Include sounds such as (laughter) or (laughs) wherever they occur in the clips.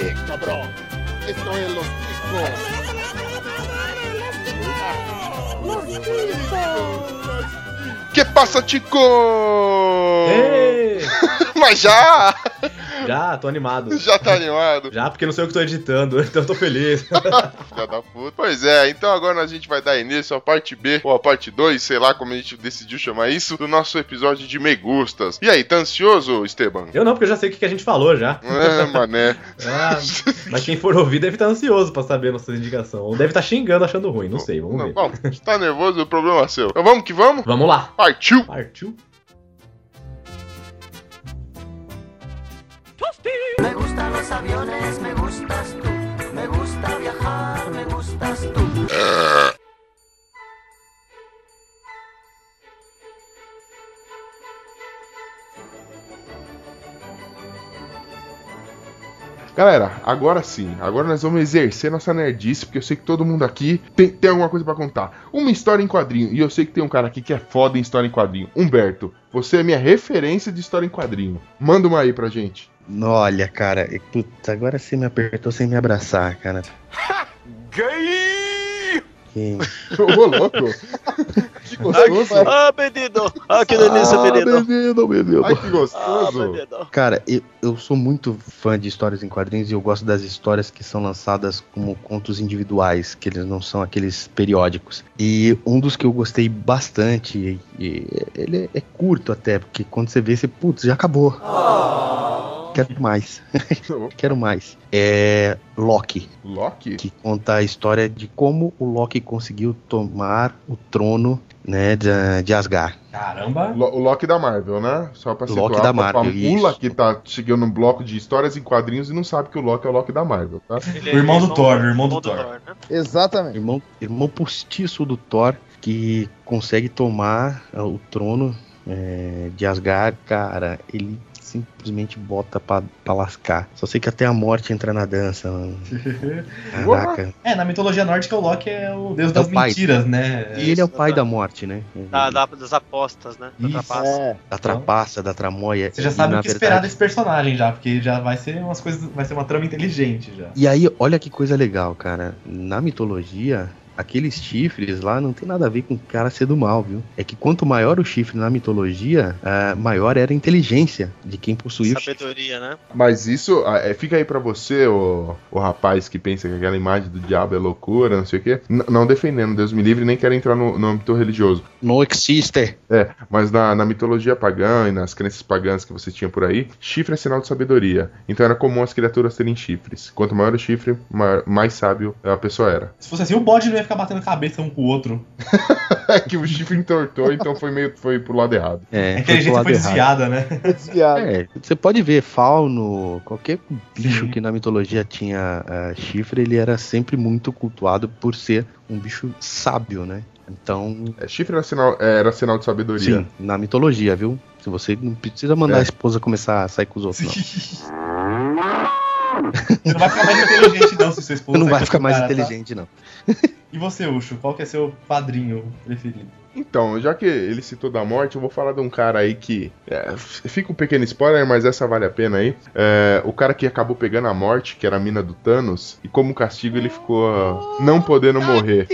Eh, cabrón. Esto es los ticos. Que passa, Tico? (laughs) Mas já! Já, tô animado. Já tá animado? Já, porque não sei eu que tô editando, (laughs) então eu tô feliz. (laughs) Filha da puta. Pois é, então agora a gente vai dar início à parte B, ou à parte 2, sei lá como a gente decidiu chamar isso, do nosso episódio de Megustas. E aí, tá ansioso, Esteban? Eu não, porque eu já sei o que a gente falou já. É, mané. Ah, mas quem for ouvir deve estar ansioso pra saber a nossa indicação. Ou deve estar xingando achando ruim, não sei, vamos Não, ver. bom, se tá nervoso, o problema é seu. Então vamos que vamos? Vamos lá. Partiu! Partiu. Me gustan los aviones, me gustas tú. Gusta viajar, me gustas tú. Galera, agora sim, agora nós vamos exercer nossa nerdice, porque eu sei que todo mundo aqui tem, tem alguma coisa pra contar. Uma história em quadrinho, e eu sei que tem um cara aqui que é foda em história em quadrinho. Humberto, você é minha referência de história em quadrinho. Manda uma aí pra gente. Olha, cara, e, puta, agora você me apertou sem me abraçar, cara. (laughs) Gay! Que... (laughs) Ô, louco! que gostoso! Ah, menino! Ah, que delícia, Ah, menino! menino, menino. Ai, que Ah, gostoso! menino! Cara, eu, eu sou muito fã de histórias em quadrinhos e eu gosto das histórias que são lançadas como contos individuais, que eles não são aqueles periódicos. E um dos que eu gostei bastante, e, e ele é, é curto até, porque quando você vê, você, putz, já acabou. Quero mais. (laughs) Quero mais. É Loki, Loki? que conta a história de como o Loki conseguiu tomar o trono né, de, de Asgard. Caramba. Lo- O Loki da Marvel, né? Só pra Loki situar, da pra- pra Marvel, isso. que tá chegando no bloco de histórias em quadrinhos e não sabe que o Loki é o Loki da Marvel, tá? Ele O irmão do Thor, o irmão do Thor. né? Exatamente. Irmão, irmão postiço do Thor que consegue tomar ah, o trono é, de Asgard, cara, ele simplesmente bota pra, pra lascar. Só sei que até a morte entra na dança, mano. (laughs) Caraca. É, na mitologia nórdica o Loki é o deus das o pai. mentiras, né? E ele é o pai da- morte, né? Da, da- das apostas, né? Da Isso. trapaça. É. Da trapaça, da tramóia. Você já E, sabe na o que esperar verdade- desse personagem já, porque já vai ser umas coisas, vai ser uma trama inteligente já. E aí, olha que coisa legal, cara. Na mitologia, aqueles chifres lá não tem nada a ver com o cara ser do mal, viu? É que quanto maior o chifre na mitologia, ah, maior era a inteligência de quem possuía o chifre. Sabedoria, né? Mas isso ah, é, fica aí pra você, o, o rapaz que pensa que aquela imagem do diabo é loucura, não sei o quê. N- não defendendo, Deus me livre, nem quero entrar no, no âmbito religioso. Não existe. É, mas na, na mitologia pagã e nas crenças pagãs que você tinha por aí, chifre é sinal de sabedoria. Então era comum as criaturas terem chifres. Quanto maior o chifre, maior- mais sábio a pessoa era. Se fosse assim, o bode não ia ficar batendo cabeça um com o outro. É (laughs) que o chifre entortou, então foi meio foi pro lado errado. É, A lado foi errado. desviada, né? Desviado. É, você pode ver fauno, qualquer bicho Sim. que na mitologia tinha ah, chifre, ele era sempre muito cultuado por ser um bicho sábio, né? Então, É, chifre era sinal, era sinal de sabedoria. sim, na mitologia, viu? Se você não precisa mandar É. a esposa começar a sair com os outros, não. (laughs) Você não vai ficar mais inteligente, não, se sua esposa. Não vai ficar mais cara, tá? inteligente, não. E você, Ucho, qual que é seu padrinho preferido? Então, já que ele citou da morte, eu vou falar de um cara aí que. é, fica um pequeno spoiler, mas essa vale a pena aí. É, o cara que acabou pegando a morte, que era a mina do Thanos, e como castigo ele ficou ah, não podendo morrer.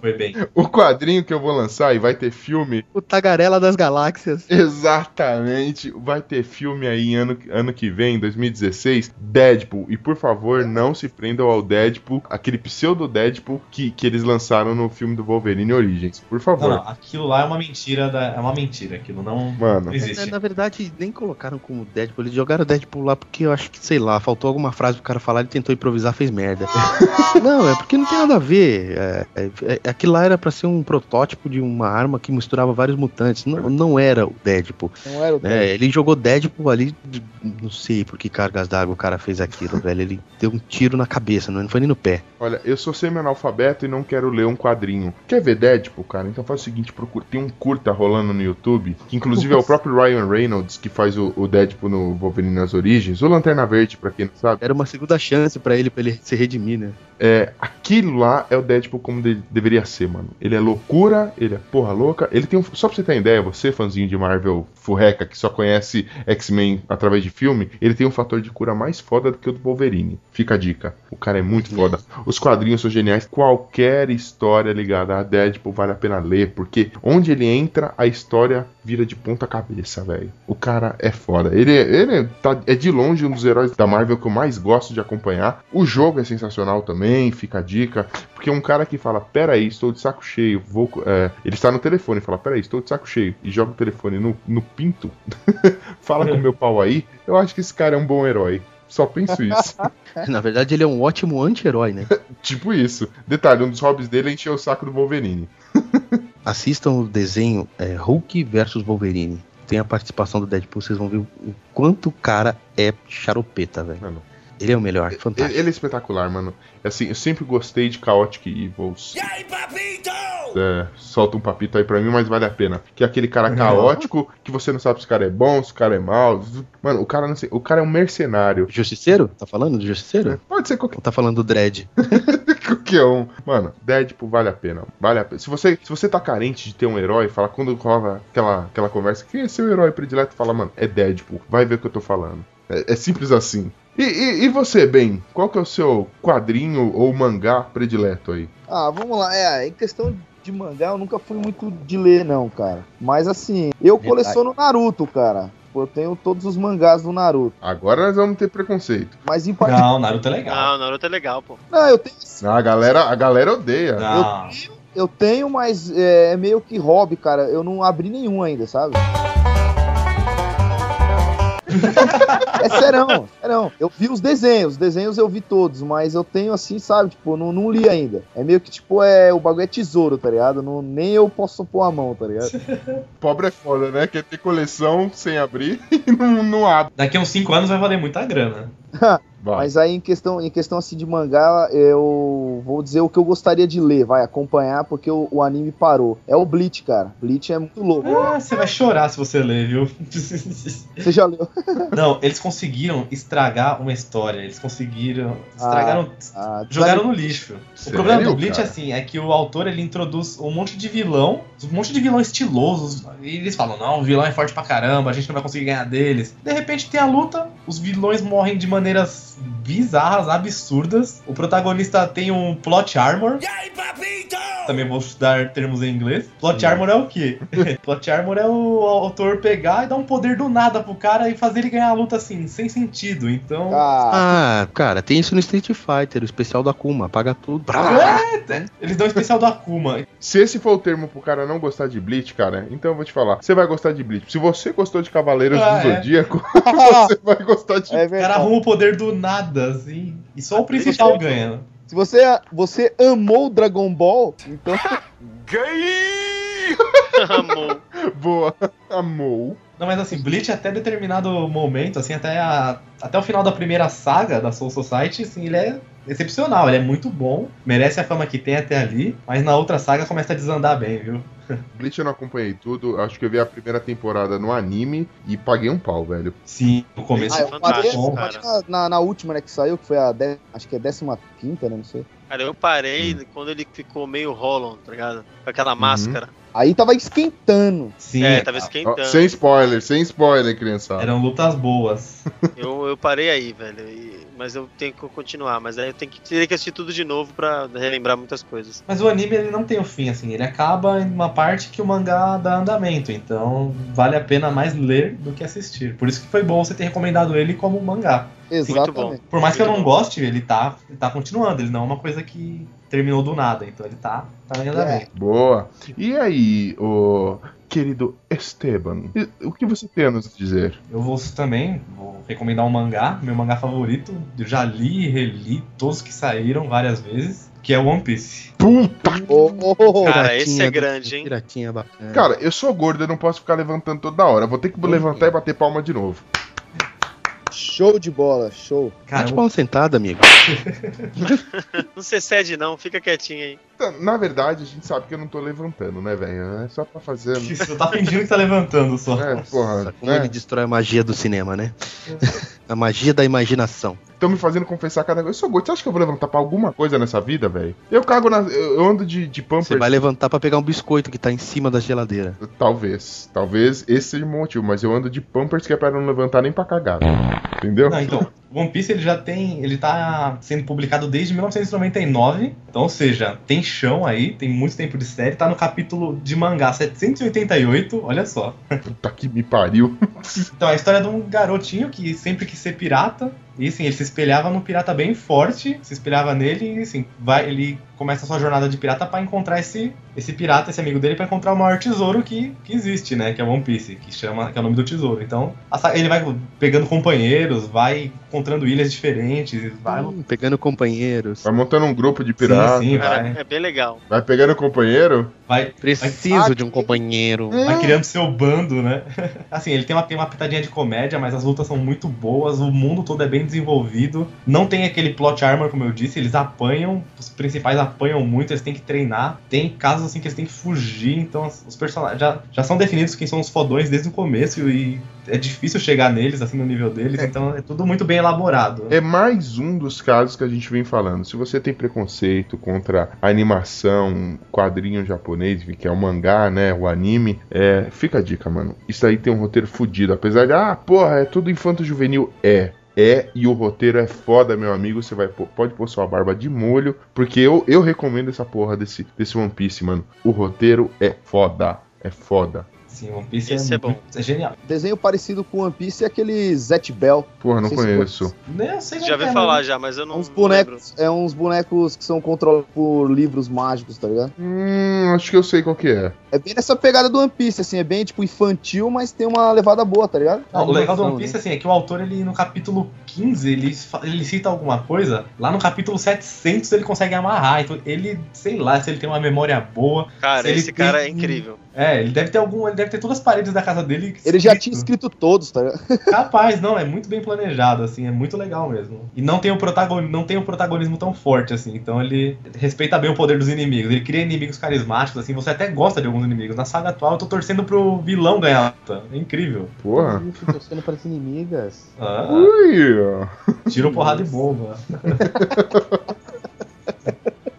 Foi bem. (laughs) O quadrinho que eu vou lançar e vai ter filme. O Tagarela das Galáxias. Exatamente, vai ter filme aí ano, ano que vem, 2016, Deadpool. E por favor, não se prendam ao Deadpool, aquele pseudo Deadpool que, que eles lançaram no filme do Wolverine Origins. Por favor. Não, não, aquilo lá é uma mentira, da... é uma mentira, aquilo não, Mano. não Na, existe. na verdade, nem colocaram como Deadpool. Eles jogaram Deadpool lá porque eu acho que, sei lá, faltou alguma frase pro cara falar, ele tentou improvisar, fez merda. (laughs) não, é porque não tem nada a ver. É, é, é- aquilo lá era pra ser um protótipo de uma arma que misturava vários mutantes. Não, não era o Deadpool. Não era o É, ele jogou Deadpool ali, não sei por que cargas d'água o cara fez aquilo, velho. Ele deu um tiro na cabeça, não foi nem no pé. Olha, eu sou semi-analfabeto e não quero ler um quadrinho. Quer ver Deadpool, cara? Então faz o seguinte, procura. Tem um curta rolando no YouTube, que inclusive é o (laughs) próprio Ryan Reynolds que faz o, o Deadpool no Wolverine nas origens. O Lanterna Verde, pra quem não sabe. Era uma segunda chance pra ele, pra ele se redimir, né? É, aquilo lá é o Deadpool como de- deveria ser, mano. Ele é loucura, ele é porra louca. Ele tem um. Só pra você ter ideia, você, fãzinho de Marvel furreca, que só conhece X-Men através de filme, ele tem um fator de cura mais foda do que o do Wolverine. Fica a dica. O cara é muito foda. Os quadrinhos são geniais. Qualquer história ligada a Deadpool vale a pena ler, porque onde ele entra, a história vira de ponta cabeça, velho. O cara é foda. Ele, ele tá, é de longe um dos heróis da Marvel que eu mais gosto de acompanhar. O jogo é sensacional também, fica a dica. Porque um cara que fala, peraí, estou de saco cheio, vou. é, ele está no telefone e fala, peraí, estou de saco cheio, e joga o telefone no, no pinto, (laughs) fala com meu pau aí, eu acho que esse cara é um bom herói. Só penso isso. (laughs) Na verdade, ele é um ótimo anti-herói, né? (laughs) tipo isso. Detalhe, um dos hobbies dele é encher o saco do Wolverine. Assistam o desenho é, Hulk versus Wolverine. Tem a participação do Deadpool, vocês vão ver o quanto o cara é charopeta, velho. Mano, Ele é o melhor, Ele, fantástico. ele é espetacular, mano. Assim, eu sempre gostei de Chaotic Evils. É, solta um papito aí pra mim, mas vale a pena. Que é aquele cara caótico que você não sabe se o cara é bom, se o cara é mau. Mano, o cara não sei, o cara é um mercenário. Justiceiro? Tá falando do Justiceiro? Pode ser qualquer, Ou tá falando do Dredd? (laughs) qualquer um. Mano, Deadpool vale a pena. Vale a pena. Se você, se você tá carente de ter um herói, fala quando rola aquela, aquela conversa, quem é seu herói predileto? Fala, mano, é Deadpool. Vai ver o que eu tô falando. É, é simples assim. E, e- e você, Ben? Qual que é o seu quadrinho ou mangá predileto aí? Ah, vamos lá. É, em questão de mangá, eu nunca fui muito de ler, não, cara. Mas assim, eu coleciono Naruto, cara. Eu tenho todos os mangás do Naruto. Agora nós vamos ter preconceito. Mas em particular. Não, Naruto é legal. Não, Naruto é legal, pô. Não, eu tenho, A galera, a galera odeia. Não. eu tenho, mas é, é meio que hobby, cara. Eu não abri nenhum ainda, sabe? (laughs) É serão, serão. Eu vi os desenhos, os desenhos eu vi todos, mas eu tenho assim, sabe? Tipo, não, não li ainda. É meio que, tipo, é o bagulho é tesouro, tá ligado? Não, nem eu posso pôr a mão, tá ligado? (laughs) Pobre é foda, né? Quer ter coleção sem abrir (laughs) e não, não abre. Daqui a uns 5 anos vai valer muita grana. Vai. Mas aí em questão, em questão assim de mangá, eu vou dizer o que eu gostaria de ler, vai acompanhar, porque o, o anime parou. É o Bleach, cara. Bleach é muito louco. Ah, você vai chorar se você ler, viu? (laughs) Você já leu? (laughs) Não, eles conseguiram estragar uma história. Eles conseguiram. Estragaram. Ah, jogaram no lixo. O Sério, problema do Bleach cara? é assim, é que o autor ele introduz um monte de vilão, um monte de vilão estilosos, e eles falam, não, o vilão é forte pra caramba, a gente não vai conseguir ganhar deles. De repente tem a luta, os vilões morrem de maneiras bizarras, absurdas. O protagonista tem um plot armor. Também vou dar termos em inglês. Plot armor é o quê? (laughs) plot armor é o autor pegar e dar um poder do nada pro cara e fazer ele ganhar a luta assim, sem sentido. Então. Ah, Ah, cara, tem isso no Street Fighter, o especial da Akuma, paga tudo. É, eles dão o especial do Akuma. Se esse for o termo pro cara não gostar de Bleach, cara, então eu vou te falar. Você vai gostar de Bleach. Se você gostou de Cavaleiros Ah, do é. Zodíaco, (laughs) você vai gostar de. é O cara arruma o poder do nada, assim. E só o principal ganha. Se você, você amou Dragon Ball, então (laughs) Gay! (laughs) Amor. Boa. Amou. Não, mas assim, Bleach até determinado momento, assim, até, a- até o final da primeira saga da Soul Society, assim, ele é excepcional, ele é muito bom, merece a fama que tem até ali, mas na outra saga começa a desandar bem, viu? (laughs) Bleach eu não acompanhei tudo. Acho que eu vi a primeira temporada no anime e paguei um pau, velho. Sim, no começo ah, é parei, fantástico, eu fantástico. cara. parei na, na, na última, né, que saiu, que foi a dez- acho que é 15 quinta, né, não sei. Cara, eu parei quando ele ficou meio Holland, tá ligado? Com aquela máscara. Aí tava esquentando. Sim, É, tava esquentando. sem spoiler, sem spoiler, criançada. eram lutas boas. Eu, eu parei aí, velho. e- mas eu tenho que continuar. Mas aí eu tenho que, teria que assistir tudo de novo pra relembrar muitas coisas. Mas o anime ele não tem o fim, assim, ele acaba em uma parte que o mangá dá andamento, então vale a pena mais ler do que assistir. Por isso que foi bom você ter recomendado ele como mangá. Exatamente. Por mais que eu não goste, ele tá, ele tá continuando, ele não é uma coisa que terminou do nada, então ele tá, tá em andamento. Boa. E aí, o querido Esteban, o que você tem a nos dizer? Eu vou também vou recomendar um mangá, meu mangá favorito. Eu já li e reli todos que saíram várias vezes, que é One Piece. Puta! Ô, ô, ô, Cara, esse é grande, hein? Piratinha bacana. Cara, eu sou gordo, eu não posso ficar levantando toda hora. Vou ter que levantar e bater palma de novo. show de bola, show. Cara, Bate palma sentada, amigo. (laughs) (laughs) Não se cede, não. Fica quietinho aí. Na verdade, a gente sabe que eu não tô levantando, né, velho? É só pra fazer. você tá fingindo que tá levantando só. É, porra. Como né? ele destrói a magia do cinema, né? (laughs) a magia da imaginação. estão me fazendo confessar cada vez. Eu sou gordo, você acha que eu vou levantar pra alguma coisa nessa vida, velho? Eu cago na. Eu ando de, de pampers. Você vai levantar pra pegar um biscoito que tá em cima da geladeira. Talvez. Talvez esse seja o motivo, mas eu ando de pampers que é pra não levantar nem pra cagar. velho. Entendeu? Não, então, One Piece ele já tem. Ele tá sendo publicado desde 1999. Então, ou seja, tem chão aí, tem muito tempo de série. Tá no capítulo de mangá 788, olha só. Puta que me pariu. Então, é a história de um garotinho que sempre quis ser pirata. E assim, ele se espelhava num pirata bem forte, se espelhava nele e assim, vai, ele começa a sua jornada de pirata pra encontrar esse, esse pirata, esse amigo dele, pra encontrar o maior tesouro que, que existe, né? Que é One Piece, que chama, que é o nome do tesouro. Então, a ele vai pegando companheiros, vai encontrando ilhas diferentes, vai. Hum, pegando companheiros. Vai montando um grupo de pirata. Sim, sim, vai. é bem legal. Vai pegando companheiro. vai Preciso de um companheiro. Vai criando seu bando, né? (laughs) Assim, ele tem uma, tem uma pitadinha de comédia, mas as lutas são muito boas, o mundo todo é bem desenvolvido. Não tem aquele plot armor, como eu disse, eles apanham, os principais apanham muito, eles têm que treinar. Tem casos assim que eles têm que fugir, então os personagens já, já são definidos quem são os fodões desde o começo e é difícil chegar neles, assim, no nível deles, então é tudo muito bem elaborado. É mais um dos casos que a gente vem falando. Se você tem preconceito contra a animação, quadrinho japonês, que é o mangá, né? O anime, é, fica a dica, mano. Isso aí tem um roteiro fudido. Apesar de, ah, porra, é tudo infanto juvenil. É. É, e o roteiro é foda, meu amigo. Você vai pode pôr sua barba de molho, porque eu, eu recomendo essa porra desse, desse One Piece, mano. O roteiro é foda. É foda. Sim, One Piece Esse é bom. muito- é genial. Desenho parecido com One Piece é aquele Zet Bell. Porra, não Não sei se conheço. Nem eu sei Já ouvi é, falar mas- já, mas eu não, uns não lembro. bonecos, é uns bonecos que são controlados por livros mágicos, tá ligado? Hum, acho que eu sei qual que é. É bem nessa pegada do One Piece, assim, é bem tipo infantil, mas tem uma levada boa, tá ligado? Não, o legal do One Animação, Piece né? assim, é que o autor, ele no capítulo 15, ele, ele cita alguma coisa, lá no capítulo 700 ele consegue amarrar. Então ele, sei lá, se ele tem uma memória boa. Cara, Se ele esse cara é tem- incrível. É, ele deve ter algum. Ele deve ter todas as paredes da casa dele. Ele já escrito. tinha escrito todos, tá ligado? (laughs) Capaz, não, é muito bem planejado, assim, é muito legal mesmo. E não tem o protagonismo, não tem o protagonismo tão forte, assim, então ele respeita bem o poder dos inimigos. Ele cria inimigos carismáticos, assim, você até gosta de alguns inimigos. Na saga atual eu tô torcendo pro vilão ganhar a luta. É incrível. Porra. Torcendo para as inimigas. Ah, Ui, ó. tira porrada e bomba. (laughs)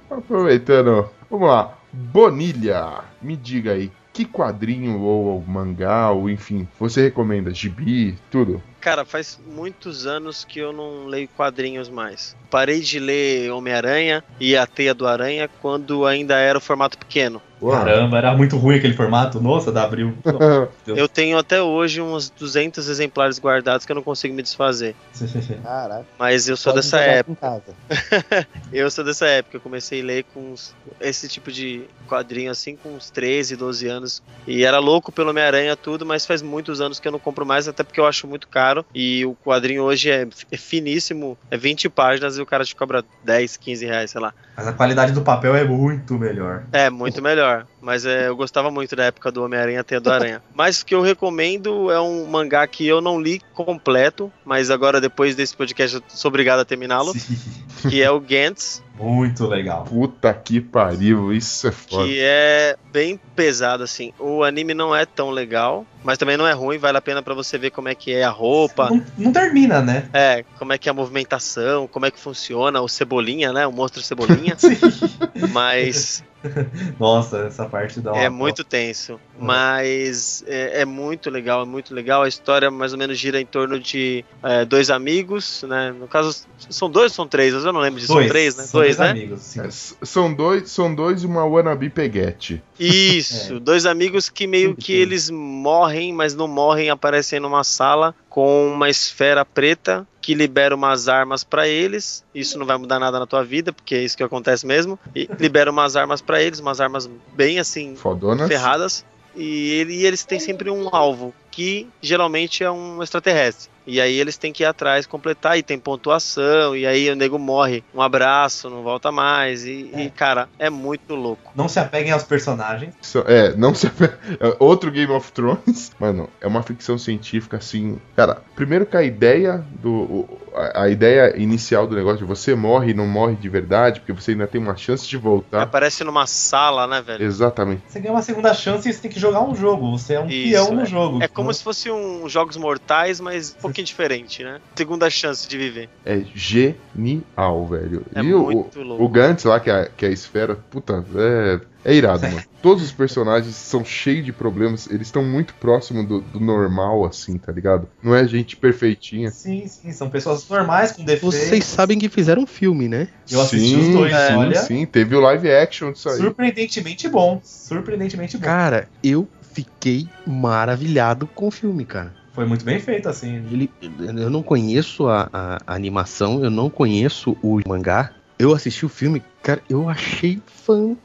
Aproveitando, vamos lá. Bonilha, me diga aí, que quadrinho ou mangá, ou enfim, você recomenda? Gibi, tudo? Cara, faz muitos anos que eu não leio quadrinhos mais. Parei de ler Homem-Aranha e a Teia do Aranha quando ainda era o formato pequeno. Caramba, era muito ruim aquele formato. Nossa, da Abril. (laughs) Eu tenho até hoje uns 200 exemplares guardados que eu não consigo me desfazer. (laughs) Caraca. Mas eu sou Pode dessa época. (laughs) Eu sou dessa época. Eu comecei a ler com uns- esse tipo de quadrinho assim com uns 13, 12 anos. E era louco pelo Homem-Aranha tudo, mas faz muitos anos que eu não compro mais, até porque eu acho muito caro. E o quadrinho hoje é, é finíssimo, é 20 páginas e o cara te cobra 10, 15 reais, sei lá. Mas a qualidade do papel é muito melhor. É, muito melhor. Mas é, eu gostava muito da época do Homem-Aranha Teia do Aranha. (laughs) Mas o que eu recomendo é um mangá que eu não li completo, mas agora depois desse podcast eu sou obrigado a terminá-lo, que é o Gantz, Muito legal. Puta que pariu, isso é foda. que é bem pesado assim. O anime não é tão legal, mas também não é ruim, vale a pena pra você ver como é que é a roupa, Não, não termina, né? é, como é que é a movimentação, como é que funciona o Cebolinha, né? O monstro Cebolinha. (laughs) Mas (laughs) Nossa, essa parte da É muito tenso, mas é, é muito legal, é muito legal. A história mais ou menos gira em torno de é, dois amigos, né? No caso, são dois ou são três? Eu não lembro disso. São Dois, três, né? são dois, né? amigos, sim. É, são dois, são dois e uma wannabe peguete. Isso, dois amigos que meio que eles morrem, mas não morrem, aparecem numa sala com uma esfera preta que libera umas armas pra eles. Isso não vai mudar nada na tua vida, porque é isso que acontece mesmo. E libera umas armas pra eles, umas armas bem assim Fodonas. ferradas. E, ele- e eles têm sempre um alvo, que geralmente é um extraterrestre. E aí eles têm que ir atrás, completar, e tem pontuação, e aí o nego morre, um abraço, não volta mais. E, e, cara, é muito louco. Não se apeguem aos personagens. Isso- É, não se. (laughs) É outro Game of Thrones. (laughs) Mano, é uma ficção científica assim. Cara, primeiro que a ideia do. o- A, a ideia inicial do negócio de você morre e não morre de verdade, porque você ainda tem uma chance de voltar. Aparece numa sala, né, velho? Exatamente. Você ganha uma segunda chance e você tem que jogar um jogo. Você é um Isso, peão no jogo. É como se fosse um Jogos Mortais, mas um pouquinho diferente, né? Segunda chance de viver. É genial, velho. É e o, muito o, louco. o Gantz lá, que é, a- que é a esfera, puta, é, é irado, (laughs) mano. Todos os personagens são cheios de problemas, eles estão muito próximos do, do normal, assim, tá ligado? Não é gente perfeitinha. Sim, sim, são pessoas normais com defeitos. Vocês sabem que fizeram um filme, né? Eu assisti os dois, sim, olha. sim, teve o live action disso aí. Surpreendentemente bom. Surpreendentemente bom. Cara, eu fiquei maravilhado com o filme, cara. Foi muito bem feito, assim. Ele, eu não conheço a, a- animação, eu não conheço o mangá. Eu assisti o filme, cara, eu achei fantástico,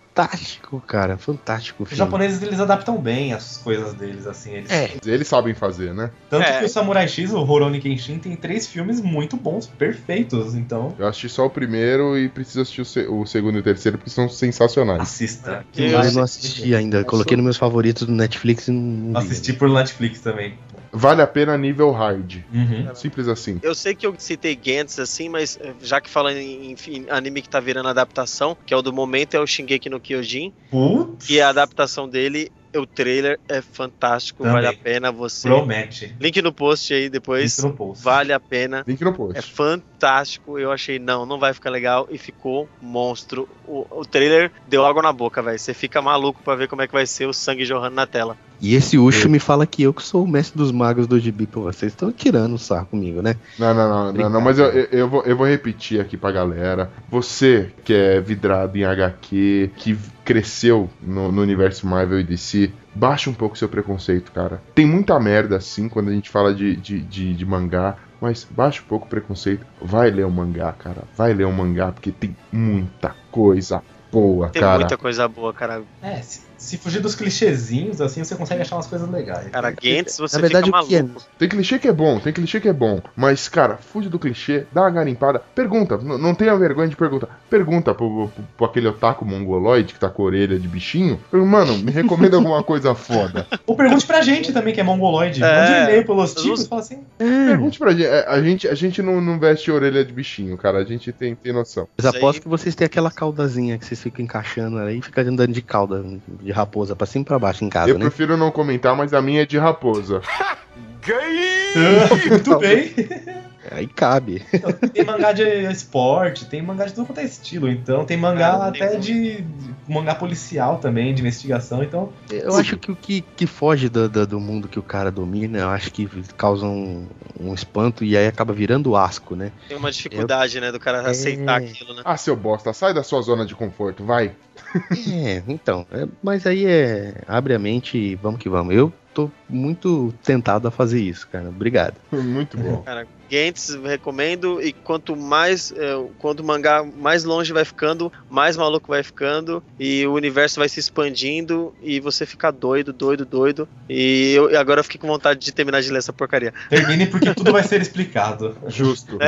cara. Fantástico Os japoneses, eles adaptam bem as coisas deles, assim. Eles... É. Eles sabem fazer, né? Tanto É. que o Samurai X, o Rurouni Kenshin, tem três filmes muito bons, perfeitos. Então, Eu assisti só o primeiro e preciso assistir o, se- o segundo e o terceiro porque são sensacionais. assista. Eu Eu, sei não assisti ainda. Coloquei nos meus favoritos do Netflix e não. Assisti por Netflix também. Vale a pena nível hard. Uhum. Simples assim. Eu sei que eu citei Gantz assim, mas eh, já que falando em, em anime que tá virando adaptação, que é o do momento, é o Shingeki no Kyojin. Putz, E a adaptação dele, o trailer é fantástico, Também. vale a pena você. promete. Link no post aí depois. Isso no post. Vale a pena. Link no post. É fantástico. Eu achei, não, não vai ficar legal. E ficou monstro. O, o trailer deu água na boca, velho. Você fica maluco pra ver como é que vai ser o sangue jorrando na tela. E esse Ucho me fala que eu que sou o mestre dos magos do Gibi. Pô, vocês estão tirando o sarro comigo, né? Não, não, não, não, não, mas eu, eu, eu vou, eu vou repetir aqui pra galera. Você que é vidrado em HQ, que cresceu no, no universo Marvel e DC, baixa um pouco seu preconceito, cara. Tem muita merda assim quando a gente fala de, de, de, de mangá. Mas baixa um pouco o preconceito. Vai ler o mangá, cara. Vai ler o mangá, porque tem muita coisa boa, Tem cara. muita coisa boa, cara. É, se, se fugir dos clichêzinhos, assim, você consegue achar umas coisas legais. Cara, Gantz, você Na verdade, fica o que é? maluco. Tem clichê que é bom, tem clichê que é bom. Mas, cara, fuge do clichê, dá uma garimpada, pergunta, não tenha vergonha de perguntar. Pergunta pro, pro, pro aquele otaku mongoloide que tá com a orelha de bichinho. Mano, me recomenda alguma coisa foda. (laughs) Ou pergunte pra gente também, que é mongoloide. É. Mande um e-mail pelos Os- tipos e fala assim. Pergunte pra gente. É, A gente, a gente não, não veste orelha de bichinho, cara. A gente tem, tem noção. Mas aposto que vocês têm aquela caudazinha que vocês ficam encaixando aí e ficam andando de cauda de raposa pra cima e pra baixo em casa, Eu né? prefiro não comentar, mas a minha é de raposa. (laughs) "Ah, muito bem. (laughs) Aí cabe. Tem mangá de esporte, tem mangá de tudo quanto é estilo. Então, tem mangá Cara, até tem- de. mangá policial também, de investigação. Então, Eu acho que o que, que foge do, do, do mundo que o cara domina, eu acho que causa um, um espanto e aí acaba virando asco, né? Tem uma dificuldade, né, do cara É. aceitar aquilo, né? Ah, seu bosta, sai da sua zona de conforto, vai. É, então. é, mas aí é. Abre a mente e vamos que vamos. Eu tô muito tentado a fazer isso, cara. Obrigado. Muito bom. (laughs) Cara, Gantz recomendo e quanto mais é, quanto o mangá mais longe vai ficando, mais maluco vai ficando e o universo vai se expandindo e você fica doido, doido, doido. E eu agora eu fiquei com vontade de terminar de ler essa porcaria. termine porque tudo vai ser explicado. (laughs) Justo.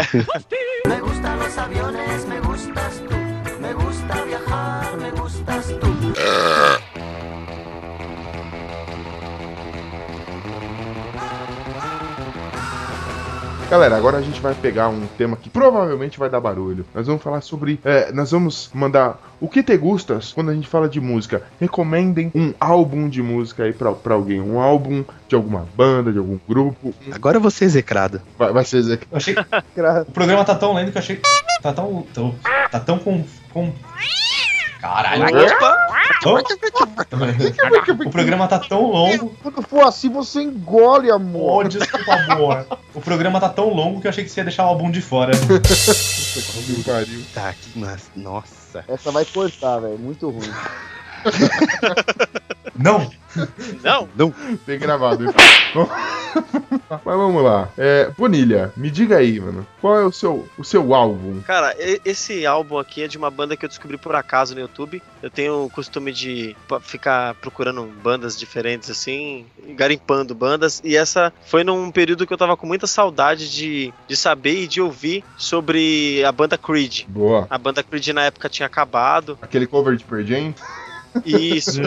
Me gustan los aviones, me gustas tú. Me gusta viajar, tú. Galera, agora a gente vai pegar um tema que provavelmente vai dar barulho. Nós vamos falar sobre. é, nós vamos mandar o que te gustas quando a gente fala de música. Recomendem um álbum de música aí pra, pra alguém. Um álbum de alguma banda, de algum grupo. Agora eu vou ser execrado. Vai, vai ser. Eu achei o programa tá tão lento que eu achei. Tá tão. tão- tá tão com. com... Caralho! Opa! o programa tá tão longo. Quando for assim, você engole, Oh, amor. desculpa, amor. O programa tá tão longo que eu achei que você ia deixar o álbum de fora. Que pariu. (laughs) Tá, que nossa. Essa vai cortar, velho. Muito ruim. (laughs) Não! Não, Tem gravado isso. (laughs) Mas vamos lá. É, Bonilha, me diga aí, mano. Qual é o seu, o seu álbum? cara, esse álbum aqui é de uma banda que eu descobri por acaso no YouTube. Eu tenho o costume de ficar procurando bandas diferentes assim, garimpando bandas. E essa foi num período que eu tava com muita saudade de, de saber e de ouvir sobre a banda Creed. Boa. A banda Creed na época tinha acabado. Aquele cover de Pearl Jam? Isso,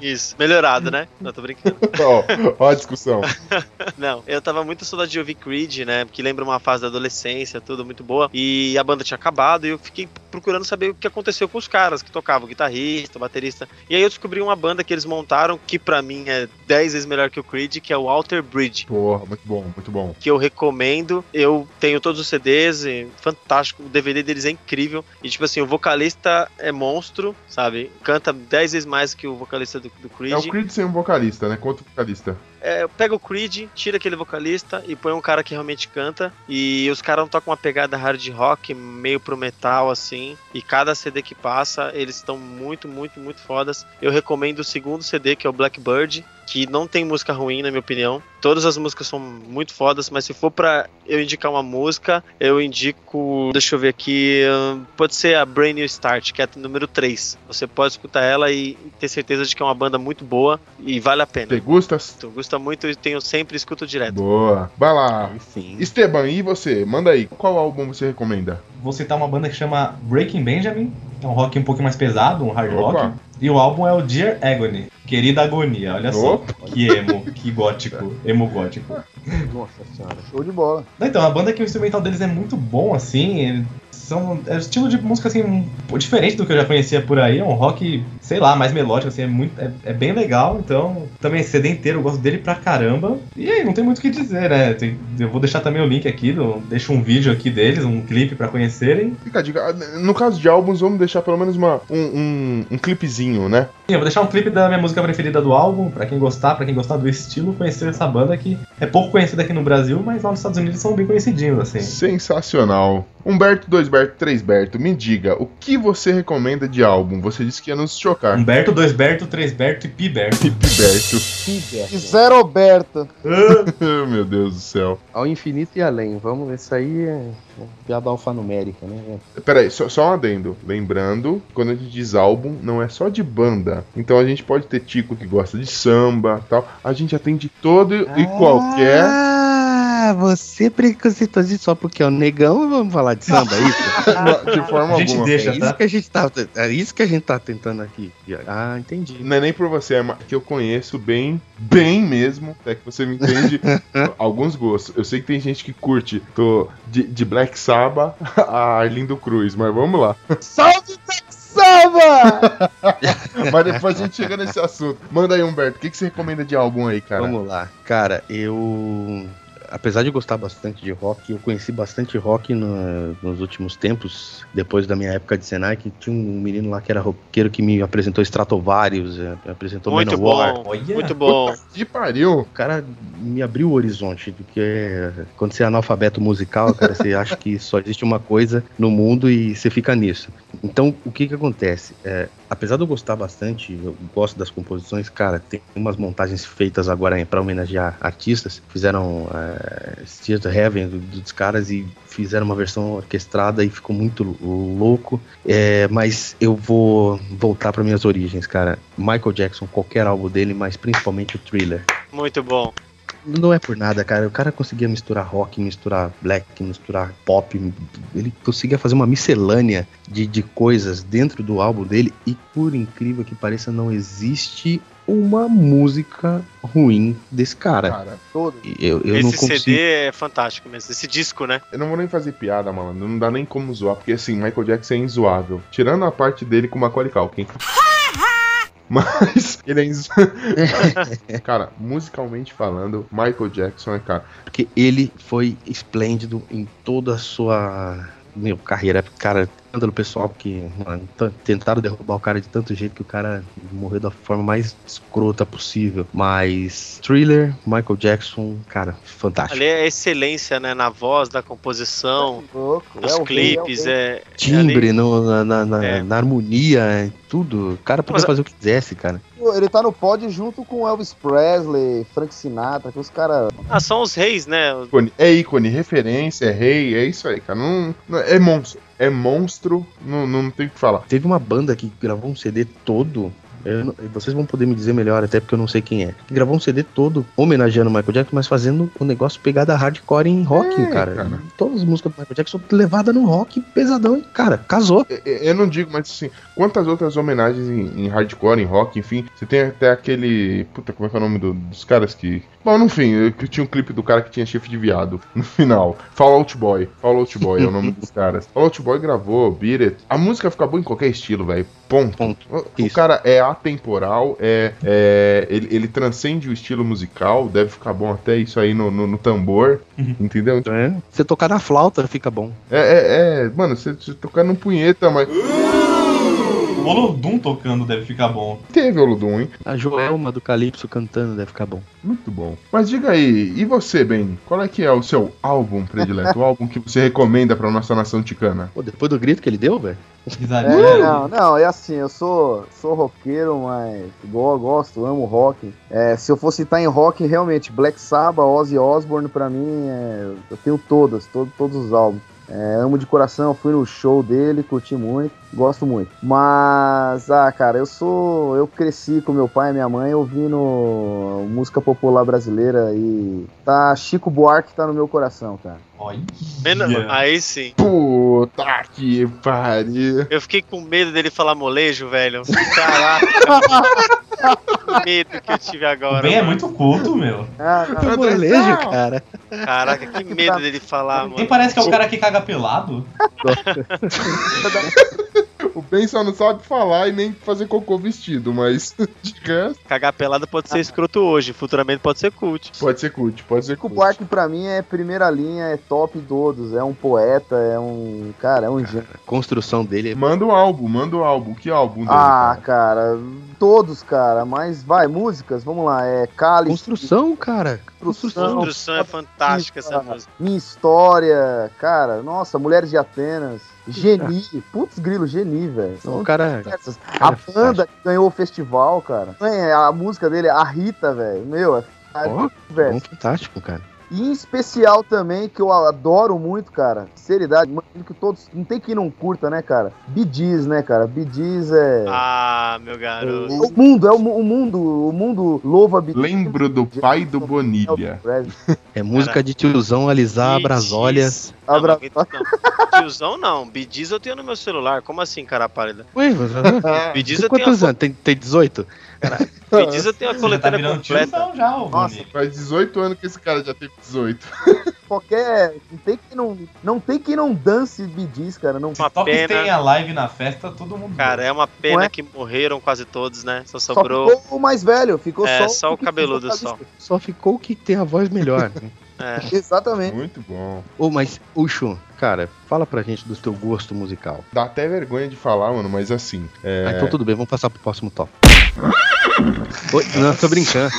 isso. Melhorado, né? Não, tô brincando. Ó, ó a discussão. (laughs) Não, eu tava muito saudade de ouvir Creed, né? Que lembra uma fase da adolescência, tudo muito boa. E a banda tinha acabado e eu fiquei procurando saber o que aconteceu com os caras que tocavam, guitarrista, baterista. E aí eu descobri uma banda que eles montaram que pra mim é 10 vezes melhor que o Creed, que é o Alter Bridge. Porra, muito bom, muito bom. Que eu recomendo. Eu tenho todos os CDs, e fantástico. O DVD deles é incrível. E, tipo assim, o vocalista é monstro, sabe? Canta 10 vezes mais que o vocalista do, do Creed. É o Creed sem um vocalista, né? Quanto vocalista? É, pega o Creed, tira aquele vocalista e põe um cara que realmente canta. E os caras tocam uma pegada hard rock, meio pro metal, assim. E cada CD que passa, eles estão muito, muito, muito fodas. Eu recomendo o segundo CD, que é o Blackbird, que não tem música ruim, na minha opinião. Todas as músicas são muito fodas, mas se for pra eu indicar uma música, eu indico. Deixa eu ver aqui. hum, Pode ser a Brain New Start, que é a número 3. Você pode escutar ela e ter certeza de que é uma banda muito boa e vale a pena. Te gustas? Tu gosta muito e tenho sempre escuto direto. Boa. Vai lá. Enfim. Esteban, e você? Manda aí. Qual álbum você recomenda? Vou citar uma banda que chama Breaking Benjamin. É um rock um pouquinho mais pesado, um hard Opa. rock. E o álbum é o Dear Agony. Querida Agonia, olha só. Opa. Que emo, que gótico. Emo gótico. Nossa senhora, show de bola. Então, a banda que o instrumental deles é muito bom, assim. São, é um estilo de música assim, diferente do que eu já conhecia por aí. É um rock, sei lá, mais melódico, assim, é, muito, é, é bem legal. Então, também CD inteiro, eu gosto dele pra caramba. E aí, não tem muito o que dizer, né? Tem- eu vou deixar também o link aqui, do, deixo um vídeo aqui deles, um clipe pra conhecerem. Fica a dica. Ah, No caso de álbuns, vamos deixar pelo menos uma, um, um, um clipezinho, né? Sim, eu vou deixar um clipe da minha música preferida do álbum, pra quem gostar, pra quem gostar do estilo, conhecer essa banda que é pouco conhecida aqui no Brasil, mas lá nos Estados Unidos são bem conhecidinhos, assim. Sensacional. Humberto, dois Berto, três Berto, me diga, o que você recomenda de álbum? Você disse que ia nos chocar. Humberto, dois Berto, três Berto e Pi Berto. Berto. E Zero Berta. (laughs) Oh, Meu Deus do céu. Ao infinito e além. Vamos, isso aí é é piada alfanumérica, né? Pera aí, só, só um adendo. Lembrando, quando a gente diz álbum, não é só de banda. Então a gente pode ter Tico que gosta de samba tal. A gente atende todo e qualquer. Ah, você preconceituoso só porque é o negão, vamos falar de samba, é isso? (laughs) De forma A gente alguma. deixa, É tá? isso que a gente tá, é isso que a gente tá tentando aqui. Ah, entendi. Não é nem por você, é que eu conheço bem, bem mesmo, até que você me entende (laughs) alguns gostos. Eu sei que tem gente que curte tô de, de Black Sabbath a Arlindo Cruz, mas vamos lá. Salve Samba! (laughs) Mas depois a gente chega nesse assunto. Manda aí, Humberto, o que, que você recomenda de álbum aí, cara? Vamos lá. Cara, eu. Apesar de gostar bastante de rock, eu conheci bastante rock no- nos últimos tempos, depois da minha época de Senai, que tinha um menino lá que era roqueiro que me apresentou Stratovarius, me apresentou Muito Manowar. bom, Olha. muito bom. Que pariu! O cara me abriu o horizonte, porque quando você é analfabeto musical, cara, você (laughs) acha que só existe uma coisa no mundo e você fica nisso. Então, o que que acontece? É, apesar de eu gostar bastante, eu gosto das composições, cara, tem umas montagens feitas agora para homenagear artistas, fizeram é, Theater Heaven do- dos caras e fizeram uma versão orquestrada e ficou muito louco. É, mas eu vou voltar para minhas origens, cara. Michael Jackson, qualquer álbum dele, mas principalmente o Thriller. Muito bom. Não é por nada, cara. O cara conseguia misturar rock, misturar black, misturar pop. Ele conseguia fazer uma miscelânea de, de coisas dentro do álbum dele. E por incrível que pareça, não existe uma música ruim desse cara. Cara, Todo. Eu, eu não Esse consigo. CD é fantástico mesmo. Esse disco, né? eu não vou nem fazer piada, mano. Não dá nem como zoar, porque assim, Michael Jackson é inzoável. Tirando a parte dele com Macaulay Culkin. Mas (laughs) ele é. (laughs) Cara, musicalmente falando, Michael Jackson é cara. Porque ele foi esplêndido em toda a sua meu, carreira. Cara, escândalo pessoal, porque mano, tentaram derrubar o cara de tanto jeito que o cara morreu da forma mais escrota possível. Mas Thriller, Michael Jackson, cara, fantástico. Ali é excelência, né? Na voz, da composição, Louco. nos É clipes, é o rei. é. Timbre ali- no- na, na, na- É. na harmonia, tudo. O cara podia Mas- fazer o que quisesse, cara. Ele tá no pódio junto com Elvis Presley, Frank Sinatra, que os caras. Ah, são os reis, né? É ícone, referência, é rei, é isso aí, cara. Não, não- é monstro. É monstro, não, não tem o que falar. Teve uma banda que gravou um CD todo eu vocês vão poder me dizer melhor, até porque eu não sei quem é. Que gravou um CD todo homenageando o Michael Jackson, mas fazendo um negócio pegada hardcore em rock, É, cara. cara. Todas as músicas do Michael Jackson levadas no rock pesadão, e, cara, casou. Eu- Eu não digo, mas assim, quantas outras homenagens em, em hardcore, em rock, enfim. Você tem até aquele. Puta, como é que é o nome do- dos caras que. Bom, enfim, eu- tinha um clipe do cara que tinha chifre de viado (laughs) no final. Fallout Boy. Fallout Boy é o nome dos (laughs) caras. Fallout Boy gravou, Beat It. A música fica boa em qualquer estilo, velho. Ponto. Ponto. O, o cara é atemporal, é, é- ele, ele transcende o estilo musical, deve ficar bom até isso aí no, no, no tambor, entendeu? Então, É. Você tocar na flauta, fica bom. É, é, é, mano, você, você tocar num punheta, mas O Olodum tocando deve ficar bom. teve o Ludum, hein? A Joelma do Calypso cantando deve ficar bom. Muito bom. Mas diga aí, e você, Ben? Qual é que é o seu álbum predileto? o (laughs) álbum que você recomenda pra nossa nação ticana? Pô, depois do grito que ele deu, velho. É, não, não, é assim, eu sou, sou roqueiro, mas go- gosto, amo rock. É, se eu fosse estar em rock, realmente, Black Sabbath, Ozzy Osbourne, pra mim, é, eu tenho todas, todo, todos os álbuns. É, amo de coração, fui no show dele, curti muito, gosto muito. Mas, ah, cara, eu sou. Eu cresci com meu pai e minha mãe ouvindo música popular brasileira e tá. Chico Buarque tá no meu coração, cara. Olha. Aí sim. Puta que pariu. Eu fiquei com medo dele falar molejo, velho. Caraca. (laughs) que medo que eu tive O agora. Ben é muito culto, meu. Ah, não, Que molejo, cara. Caraca, que medo dele falar, Nem mano. parece que é o cara que caga pelado. (laughs) (laughs) O Ben só não sabe falar e nem fazer cocô vestido, mas (laughs) de resto, Cagar pelada pode ser escroto hoje, futuramente pode ser cult. pode ser cult, pode ser cult. Buarque pra mim é primeira linha, é top todos, é um poeta, é um. Cara, é um gênio. A construção dele é. Manda o álbum, manda o álbum. Que álbum dele? Ah, cara? cara, todos, cara, mas vai, músicas, vamos lá, é Cálice, Construção, cara. Construção, Construção é fantástica essa música. Minha História, cara, nossa, Mulheres de Atenas, Geni, putz grilo, Geni, velho. O cara. cara A banda que ganhou o festival, cara, é, a música dele, a Rita, velho, meu, é Ó, velho. bom, fantástico, cara. E em especial também, que eu adoro muito, cara. Seriedade, imagino que todos. Não tem quem não curta, né, cara? Bidiz, né, cara? Bidiz é. Ah, meu garoto. o mundo, é o, o mundo. O mundo louva Bidiz. Lembro do pai do Bonilha. (laughs) É música de tiozão alisar Brasólias. Não, Abra... mas não. Tiozão não, Bidiz eu tenho no meu celular. Como assim, cara pálida? Ué, mas, Bidiz tem eu tenho quantos anos? Tem, tem 18? Bidiz (laughs) eu tenho a já tá completa. tiozão já, ô Nossa, Boni. Faz 18 anos que esse cara já teve 18. (laughs) Qualquer. Não tem que não. Não tem que não dance Bidiz, cara. Não Uma Só que pena. tem a live na festa, todo mundo. Cara, é uma pena é? que morreram quase todos, né? Só só sobrou. ficou o mais velho. Ficou É, só, só o que cabeludo ficou só. Só ficou o que tem a voz melhor. né? (laughs) É. (laughs) Exatamente. Muito bom. Ô, mas, Ucho, cara, fala pra gente do teu gosto musical. Dá até vergonha de falar, mano, mas assim. É... Ah, então tudo bem, vamos passar pro próximo top. Oi, não, tô brincando.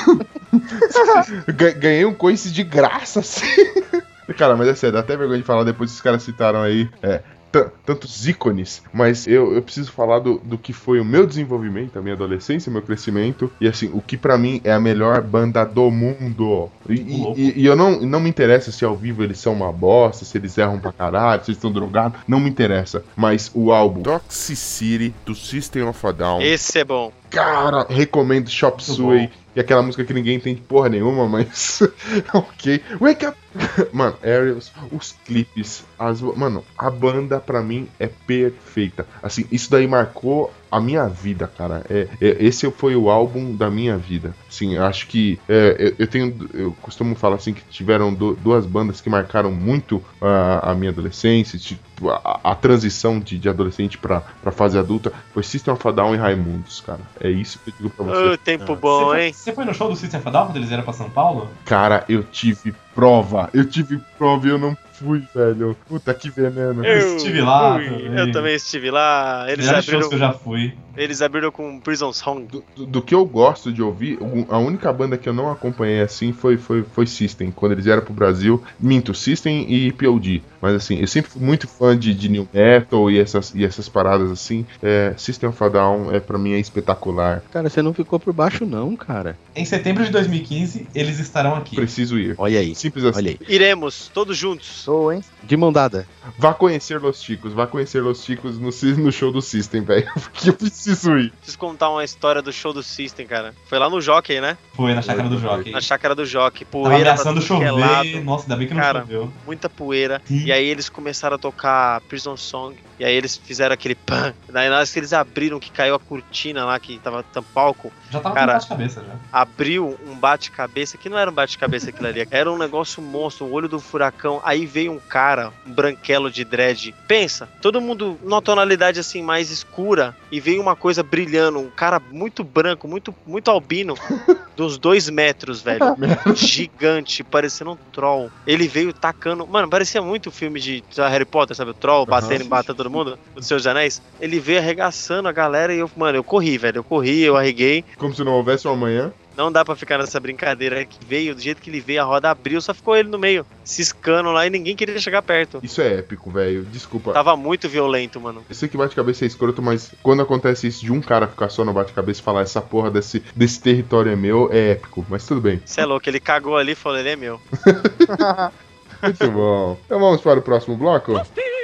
(laughs) Ga- Ganhei um coice de graça, assim. (laughs) Cara, mas é sério, dá até vergonha de falar depois que os caras citaram aí. É, tan- tantos ícones, mas eu, eu preciso falar do, do que foi o meu desenvolvimento, a minha adolescência, o meu crescimento, e assim, o que pra mim é a melhor banda do mundo. E, e- e- eu não, não me interessa se ao vivo eles são uma bosta, se eles erram pra caralho, se eles estão drogados, não me interessa. Mas o álbum Toxicity do System of a Down, Esse é bom. cara, recomendo Shop Muito Suey. E aquela música que ninguém entende porra nenhuma, mas. (laughs) ok. Wake up! (laughs) Mano, Aerials, os clipes, as. Mano, a banda pra mim é perfeita. Assim, isso daí marcou a minha vida, cara. É, é- esse foi o álbum da minha vida. Sim, acho que. é, eu, eu tenho. Eu costumo falar assim que tiveram du- duas bandas que marcaram muito a, a minha adolescência, tipo, a, a transição de, de adolescente pra, pra fase adulta. Foi System of a Down e Raimundos, cara. É isso que eu digo pra você. Ô, tempo Ah. bom, você, foi, hein? você foi no show do System of a Down quando eles vieram pra São Paulo? Cara, eu tive prova. Eu tive prova e eu não fui, velho. Puta que veneno. Eu estive lá fui, também. Eu também estive lá. Eles abriram, que eu já fui. eles abriram com Prison Song. Do, do- do que eu gosto de ouvir, a única banda que eu não acompanhei assim foi, foi, foi System. Quando eles vieram pro Brasil, minto, System e POD. Mas assim, eu sempre fui muito fã de, de New Metal e essas, e essas paradas assim. É, System of a Down é, pra mim é espetacular. Cara, você não ficou por baixo, não, cara. Em setembro de 2015, eles estarão aqui. Preciso ir. Olha aí. Simples assim. Olha aí. Iremos, todos juntos. Show, hein? De mão dada. Vá conhecer Los Chicos, vá conhecer Los Chicos no, no show do System, velho. (laughs) Porque eu preciso ir. Preciso contar uma história do show do System, cara. Foi lá no Jockey, né? Foi na chácara do Jockey. Na chácara do Jockey. Tava Poeira pra ameaçando é chover. Nossa, ainda bem que não Cara, choveu. muita poeira. Sim. E aí eles começaram a tocar Prison Song. E aí eles fizeram aquele pan. Daí na hora que eles abriram, que caiu a cortina lá, que tava tampalco, Já tava Cara, com de cabeça já. abriu um bate-cabeça, que não era um bate-cabeça aquilo ali, era um negócio monstro, o olho do furacão. Aí veio um cara, um branquelo de dread. Pensa, todo mundo numa tonalidade assim mais escura e veio uma coisa brilhando, um cara muito branco, muito muito albino, (laughs) uns dois metros, velho. (laughs) Gigante, parecendo um troll. Ele veio tacando. Mano, parecia muito o filme de Harry Potter, sabe? O troll batendo, batendo todo mundo, dos Anéis. Ele veio arregaçando a galera e eu, mano, eu corri, velho. Eu corri, eu arreguei. Como se não houvesse um amanhã. Não dá pra ficar nessa brincadeira que veio, do jeito que ele veio, a roda abriu, só ficou ele no meio, ciscando lá e ninguém queria chegar perto. Isso é épico, velho. Desculpa. Tava muito violento, mano. Eu sei que bate-cabeça é escroto, mas quando acontece isso de um cara ficar só no bate-cabeça e falar essa porra desse, desse território é meu, é épico. Mas tudo bem. Você é louco, ele cagou ali e falou, ele é meu. (laughs) Muito bom. Então vamos para o próximo bloco?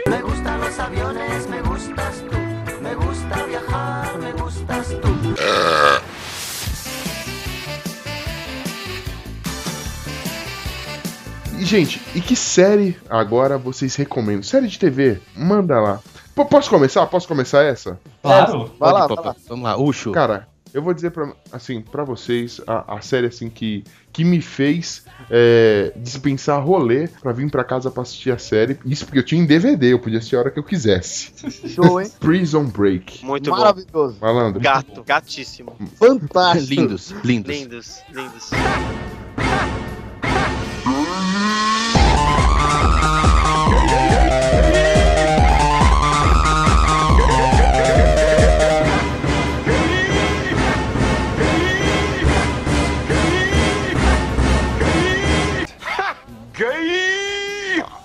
Me gustan los aviones, me gustas tú. Me gusta viajar, me gustas tú. E, gente, e que série agora vocês recomendam? Série de TV? Manda lá. P- posso começar? Posso começar essa? Claro. Vai lá, Papa. vai lá. Vamos lá, Ucho. Cara, eu vou dizer pra, assim, pra vocês a, a série assim que, que me fez é, dispensar rolê pra vir pra casa pra assistir a série. Isso porque eu tinha em DVD, eu podia assistir a hora que eu quisesse. Show, hein? (laughs) Prison Break. Muito bom. Maravilhoso. Malandro. Gato, gatíssimo. Fantástico. lindos, lindos. Lindos, lindos.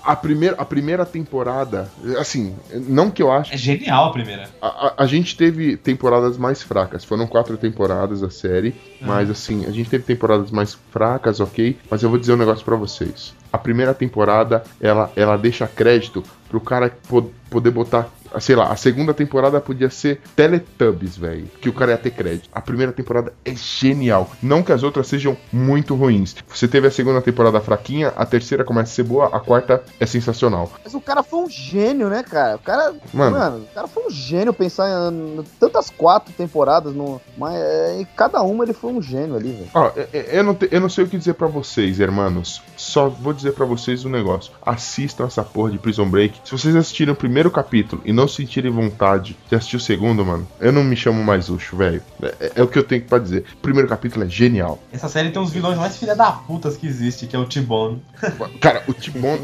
A primeira, a primeira temporada, assim, não que eu acho. É genial a primeira. A, a- a gente teve temporadas mais fracas. Foram quatro temporadas a série. Uhum. Mas assim, a gente teve temporadas mais fracas, ok? Mas eu vou dizer um negócio pra vocês. A primeira temporada, ela, ela deixa crédito pro cara po- poder botar. Sei lá, a segunda temporada podia ser Teletubbies, velho. Que o cara ia ter crédito. A primeira temporada é genial. Não que as outras sejam muito ruins. Você teve a segunda temporada fraquinha, a terceira começa a ser boa, a quarta é sensacional. Mas o cara foi um gênio, né, cara? O cara. Mano. Mano, o cara foi um gênio pensar em tantas quatro temporadas, no, mas é, em cada uma ele foi um gênio ali, velho. Ó, é- é- eu, não te- eu não sei o que dizer pra vocês, hermanos. Só vou dizer pra vocês um negócio. Assistam essa porra de Prison Break. Se vocês assistirem o primeiro capítulo e não sentirem vontade de assistir o segundo, mano, eu não me chamo mais Ucho, velho. É, é o que eu tenho pra dizer. O primeiro capítulo é genial. Essa série tem os vilões mais filha da putas que existe, que é o T-Bone. (laughs) Cara, o Timon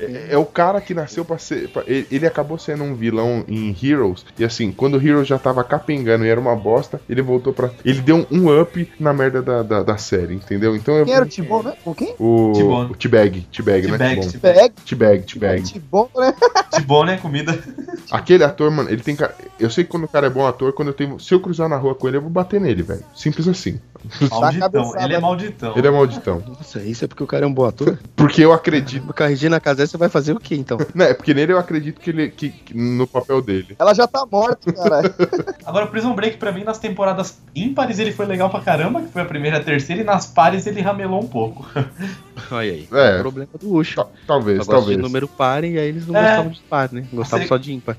é, é o cara que nasceu pra ser. pra- ele, ele acabou sendo um vilão em Heroes. E assim, quando o Heroes já tava capengando e era uma bosta, ele voltou pra. Ele deu um, um up na merda da, da, da série, entendeu? Então eu. Quem era o Tibon, né? Com quem? O, T-Bone. o T-Bag, T-Bag, né? T-Bag, T-Bone. T-Bag. T-Bag, T-Bag. Tibon, né? T-Bone é comida. (laughs) Aquele ator, mano, ele tem cara. Eu sei que quando o cara é bom ator, quando eu tenho. Se eu cruzar na rua com ele, eu vou bater nele, velho. Simples assim. Malditão. cabeçada. Ele é malditão. Ele é malditão. Nossa, isso é porque o cara é um bom ator? (laughs) Porque eu acredito. Com a Regina Casé, você vai fazer o quê, então? Né, é porque nele eu acredito que ele. Que, que- no papel dele. Ela já tá morta, cara. (laughs) Agora, Prison Break, pra mim, nas temporadas ímpares ele foi legal pra caramba, que foi a primeira e a terceira, e nas pares ele ramelou um pouco. (laughs) Olha aí. É. o problema do Ucho. Ta- Talvez, talvez. de número par e aí eles não É. gostavam de par, né? Gostavam Você- só de ímpar.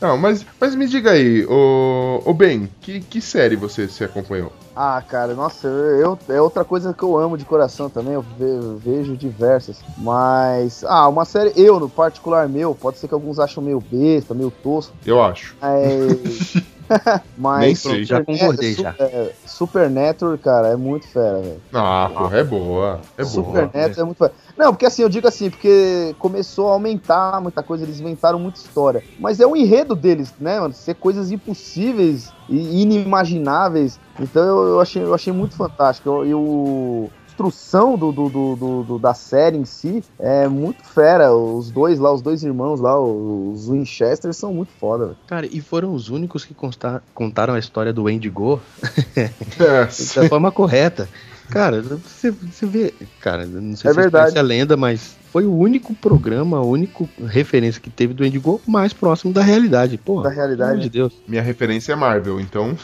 Não, mas, mas me diga aí, ô, ô Ben, que, que série você se acompanhou? Ah, cara, nossa, eu, eu- é outra coisa que eu amo de coração também, eu ve- vejo diversas. Mas, ah, uma série, eu, no particular meu, pode ser que alguns acham meio besta, meio tosco, Eu acho. mas. (laughs) mas Nem sei. Já concordei, Su- já. é, Supernatural, cara, é muito fera, velho. Ah, porra, é boa. É boa. Supernatural é muito fera. Não, porque assim, eu digo assim, porque começou a aumentar muita coisa, eles inventaram muita história. Mas é o enredo deles, né, mano? Ser coisas impossíveis e inimagináveis. Então eu, eu achei, eu achei muito fantástico. Eu- E o construção do, do, do, do- do- da série em si é muito fera. Os dois lá, os dois irmãos lá, os Winchester, são muito foda, velho. Cara, e foram os únicos que consta- contaram a história do Wendigo (laughs) É, da forma correta. Cara, você, você vê. Cara, não sei É se verdade. a lenda, mas foi o único programa, a única referência que teve do Indigo mais próximo da realidade. Pô, Da realidade. de Deus. Minha referência é Marvel, então.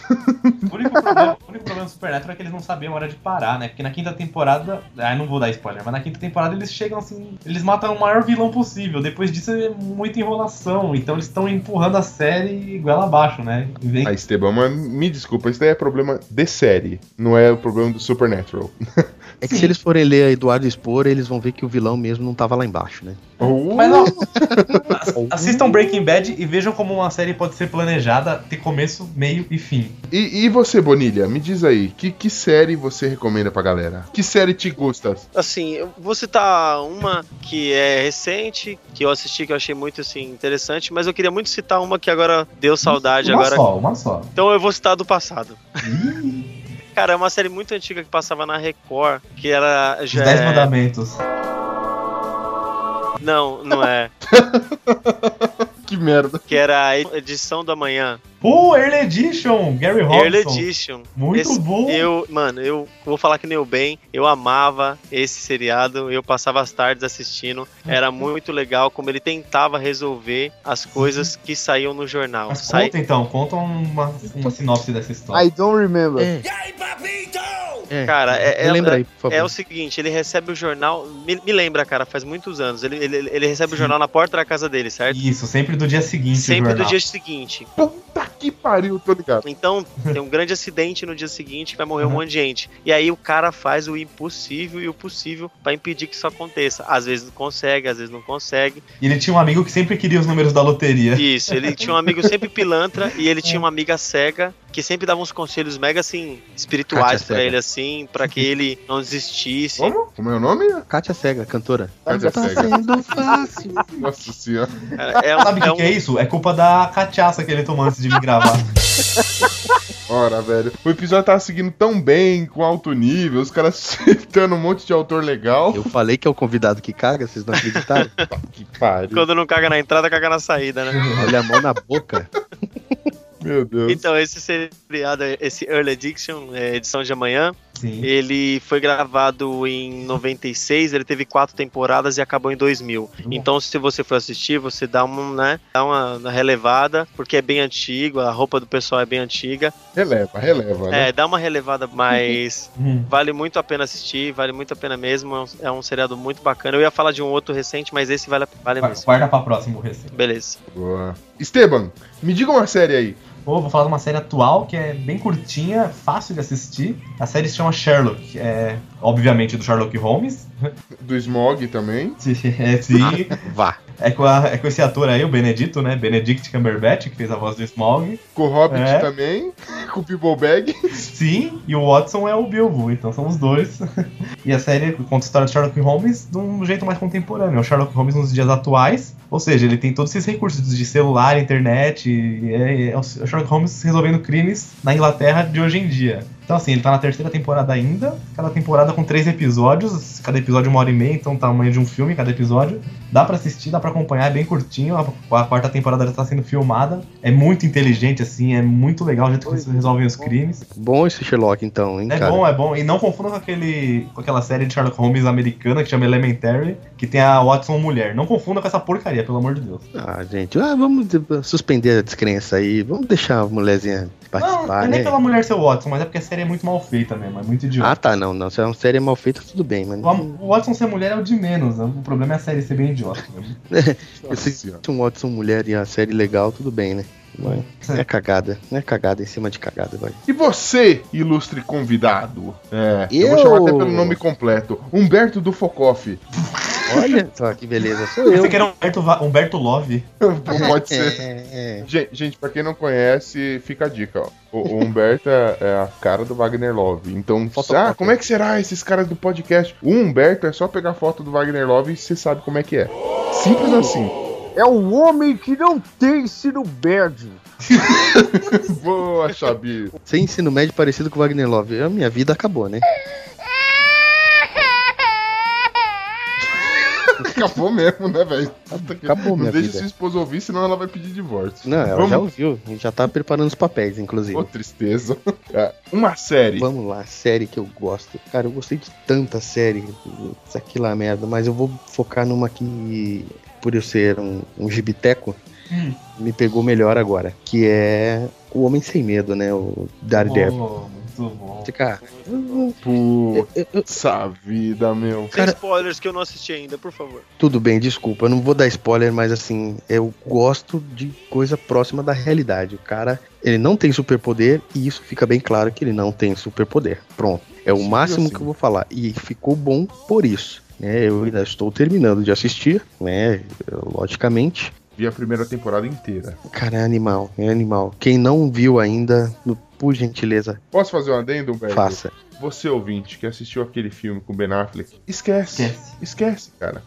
O único, problema, o único problema do Supernatural é que eles não sabiam a hora de parar, né? Porque na quinta temporada. Ah, não vou dar spoiler, mas na quinta temporada eles chegam assim. Eles matam o maior vilão possível. Depois disso é muita enrolação. Então eles estão empurrando a série goela abaixo, né? Em vez- Ah, Esteban, mas me desculpa, isso daí é problema de série, não é o problema do Supernatural. (laughs) É que Sim. se eles forem ler Eduardo Expor, eles vão ver que o vilão mesmo não tava lá embaixo, né? Mas não. Ass- (laughs) Assistam Breaking Bad e vejam como uma série pode ser planejada, ter começo, meio e fim. E, e você, Bonilha, me diz aí, que, que série você recomenda pra galera? Que série te gusta? Assim, eu vou citar uma que é recente, que eu assisti, que eu achei muito assim, interessante, mas eu queria muito citar uma que agora deu saudade. Uma agora. só, uma só. Então eu vou citar do passado. Cara, é uma série muito antiga que passava na Record, que era. Os Já 10 é- mandamentos. Não, não é. (laughs) Que merda. que era a edição da manhã. Pô, Early Edition, Gary Robson. Early Edition. Muito Esse- bom. Eu, mano, eu vou falar que nem o bem, eu amava esse seriado, eu passava as tardes assistindo, era muito legal como ele tentava resolver as coisas que saíam no jornal. Mas Sai- conta então, conta uma, uma sinopse dessa história. I don't remember. É. É, Cara, é- me é- lembra aí, por favor. É o seguinte, ele recebe o jornal, me, me lembra, cara, faz muitos anos, ele, ele, ele recebe o jornal na porta da casa dele, certo? Isso, sempre do dia seguinte. o Sempre do dia seguinte. Puta que pariu, tô ligado. Então, tem um grande acidente no dia seguinte, vai morrer um Uhum. monte de gente. E aí o cara faz o impossível e o possível pra impedir que isso aconteça. Às vezes não consegue, às vezes não consegue. E ele tinha um amigo que sempre queria os números da loteria. Isso, ele tinha um amigo sempre pilantra e ele tinha uma (laughs) amiga cega que sempre dava uns conselhos mega assim espirituais cega. ele assim, pra que ele não desistisse. Como? Como é o nome? Kátia Cega, cantora. Kátia tá Cega. sendo fácil. Nossa senhora. É, Sabe o é que, um- que é isso? É culpa da cachaça que ele tomou antes de me gravar. (laughs) Ora, velho. O episódio tava seguindo tão bem, com alto nível, os caras (laughs) citando um monte de autor legal. Eu falei que é o convidado que caga, vocês não acreditaram? (laughs) Que pariu. Quando não caga na entrada, caga na saída, né? Olha a mão na boca. Meu Deus. Então, esse seriado, esse Early Addiction, é, edição de amanhã, Sim. ele foi gravado em 96, ele teve quatro temporadas e acabou em 2000. Então, se você for assistir, você dá uma, né, dá uma relevada, porque é bem antigo, a roupa do pessoal é bem antiga. Releva, releva, né? É, dá uma relevada, mas (laughs) Hum. vale muito a pena assistir, vale muito a pena mesmo. é um- É um seriado muito bacana. Eu ia falar de um outro recente, mas esse vale, vale mesmo. Guarda pra próximo recente. Beleza. Boa. Esteban, me diga uma série aí. Vou falar de uma série atual que é bem curtinha, fácil de assistir. A série se chama Sherlock, é obviamente do Sherlock Holmes. Do Smog também. (laughs) É, sim. Vá. É com, a- é com esse ator aí, o Benedito, né? Benedict Cumberbatch, que fez a voz do Smog. Com o Hobbit É. também. (laughs) Com o People Bag. Sim, e o Watson é o Bilbo, então são os dois. (laughs) e a série conta a história de Sherlock Holmes de um jeito mais contemporâneo. É o Sherlock Holmes nos dias atuais, ou seja, ele tem todos esses recursos de celular, internet, e é, é o Sherlock Holmes resolvendo crimes na Inglaterra de hoje em dia. Então, assim, ele tá na terceira temporada ainda, cada temporada com três episódios, cada episódio uma hora e meia, então tamanho de um filme cada episódio. Dá pra assistir, dá pra acompanhar, é bem curtinho. A, a quarta temporada já tá sendo filmada. É muito inteligente, assim, é muito legal o jeito que eles resolvem os crimes. Bom esse Sherlock, então, hein, É cara? bom, é bom. E não confunda com, aquele, com aquela série de Sherlock Holmes americana que chama Elementary, que tem a Watson mulher. Não confunda com essa porcaria, pelo amor de Deus. Ah, gente, ah, vamos de- suspender a descrença aí. Vamos deixar a mulherzinha participar, é nem né? pela mulher ser o Watson, mas é porque a série é muito mal feita mesmo, é muito idiota. Ah, tá, não, não. Se é uma série mal feita, tudo bem, mas. O Watson ser mulher é o de menos, né? o problema é a série ser bem idiota. né? (laughs) Se um Watson mulher e a série legal, tudo bem, né? É cagada, não é cagada em cima de cagada, vai. E você, ilustre convidado? É, eu, Eu? vou chamar até pelo nome completo. Humberto do Focoff. Olha (laughs) só que beleza, sou eu. Você quer Humberto, Humberto Love? Pode (laughs) ser. É, é. Gente, gente, pra quem não conhece, fica a dica, ó. O, o Humberto é, é a cara do Wagner Love. Então, Fotocópia. ah, como é que será esses caras do podcast? O Humberto é só pegar foto do Wagner Love e você sabe como é que é. Simples assim. É um homem que não tem ensino médio. (laughs) Boa, Xabi. Sem ensino médio parecido com o Wagner Love. A minha vida acabou, né? Acabou mesmo, né, velho? Acabou Não minha deixa vida. sua esposa ouvir, senão ela vai pedir divórcio. Não, ela Vamos- já ouviu. A gente já tá preparando os papéis, inclusive. Ô, tristeza. É, Uma série. Vamos lá, série que eu gosto. Cara, eu gostei de tanta série. Isso aqui lá, merda. Mas eu vou focar numa que, por eu ser um, um gibiteco, Hum. me pegou melhor agora. Que é O Homem Sem Medo, né? O Daredevil. Oh, muito bom. Cara, eu- vida, meu. Sem Cara- spoilers que eu não assisti ainda, por favor. tudo bem, desculpa. Eu não vou dar spoiler, mas assim, eu gosto de coisa próxima da realidade. O cara, ele não tem superpoder e isso fica bem claro que ele não tem superpoder. Pronto. É o Simples máximo assim. que eu vou falar. E ficou bom por isso. Né, eu ainda estou terminando de assistir, né? Logicamente. Vi a primeira temporada inteira. Cara, é animal, é animal. Quem não viu ainda, por gentileza, Posso fazer um adendo, Humberto? faça. Você, ouvinte, que assistiu aquele filme com Ben Affleck, esquece. Esquece. Esquece, cara.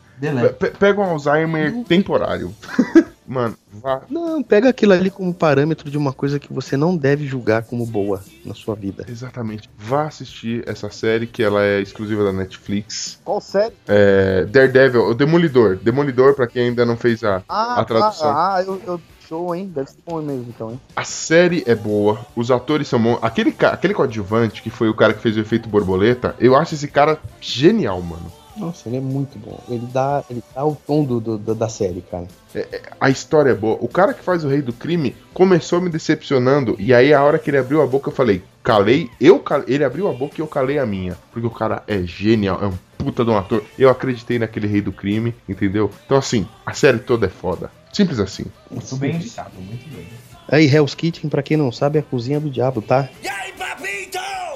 Pega um Alzheimer temporário. (laughs) Mano, vá. Não, pega aquilo ali como parâmetro de uma coisa que você não deve julgar como boa na sua vida. Exatamente. Vá assistir essa série que ela é exclusiva da Netflix. Qual série? É, Daredevil, o Demolidor. Demolidor, pra quem ainda não fez a, Ah, a tradução. Ah, ah, eu, eu- show, hein? Deve ser bom mesmo, então, hein? A série é boa, os atores são bons. Aquele, aquele coadjuvante, que foi o cara que fez o efeito borboleta, eu acho esse cara genial, mano. Nossa, ele é muito bom. Ele dá, ele dá o tom do, do- da série, cara. A história é boa. O cara que faz o rei do crime começou me decepcionando. E aí, a hora que ele abriu a boca, eu falei, calei. Eu cal- Ele abriu a boca e eu calei a minha. Porque o cara é genial, é um puta de um ator. Eu acreditei naquele rei do crime, entendeu? Então, assim, a série toda é foda. Simples assim. Muito bem indicado, muito bem. Aí, Hell's Kitchen, pra quem não sabe, é a cozinha do diabo, tá?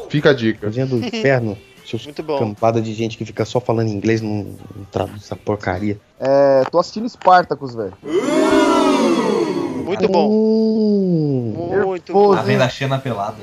Fica a dica. Cozinha do inferno. (laughs) Seus Muito bom. campada de gente que fica só falando inglês, não, não traduz essa porcaria. É, tô assistindo Spartacus, velho. Muito bom. Hum, Muito bom. Tá vendo a Xena pelada.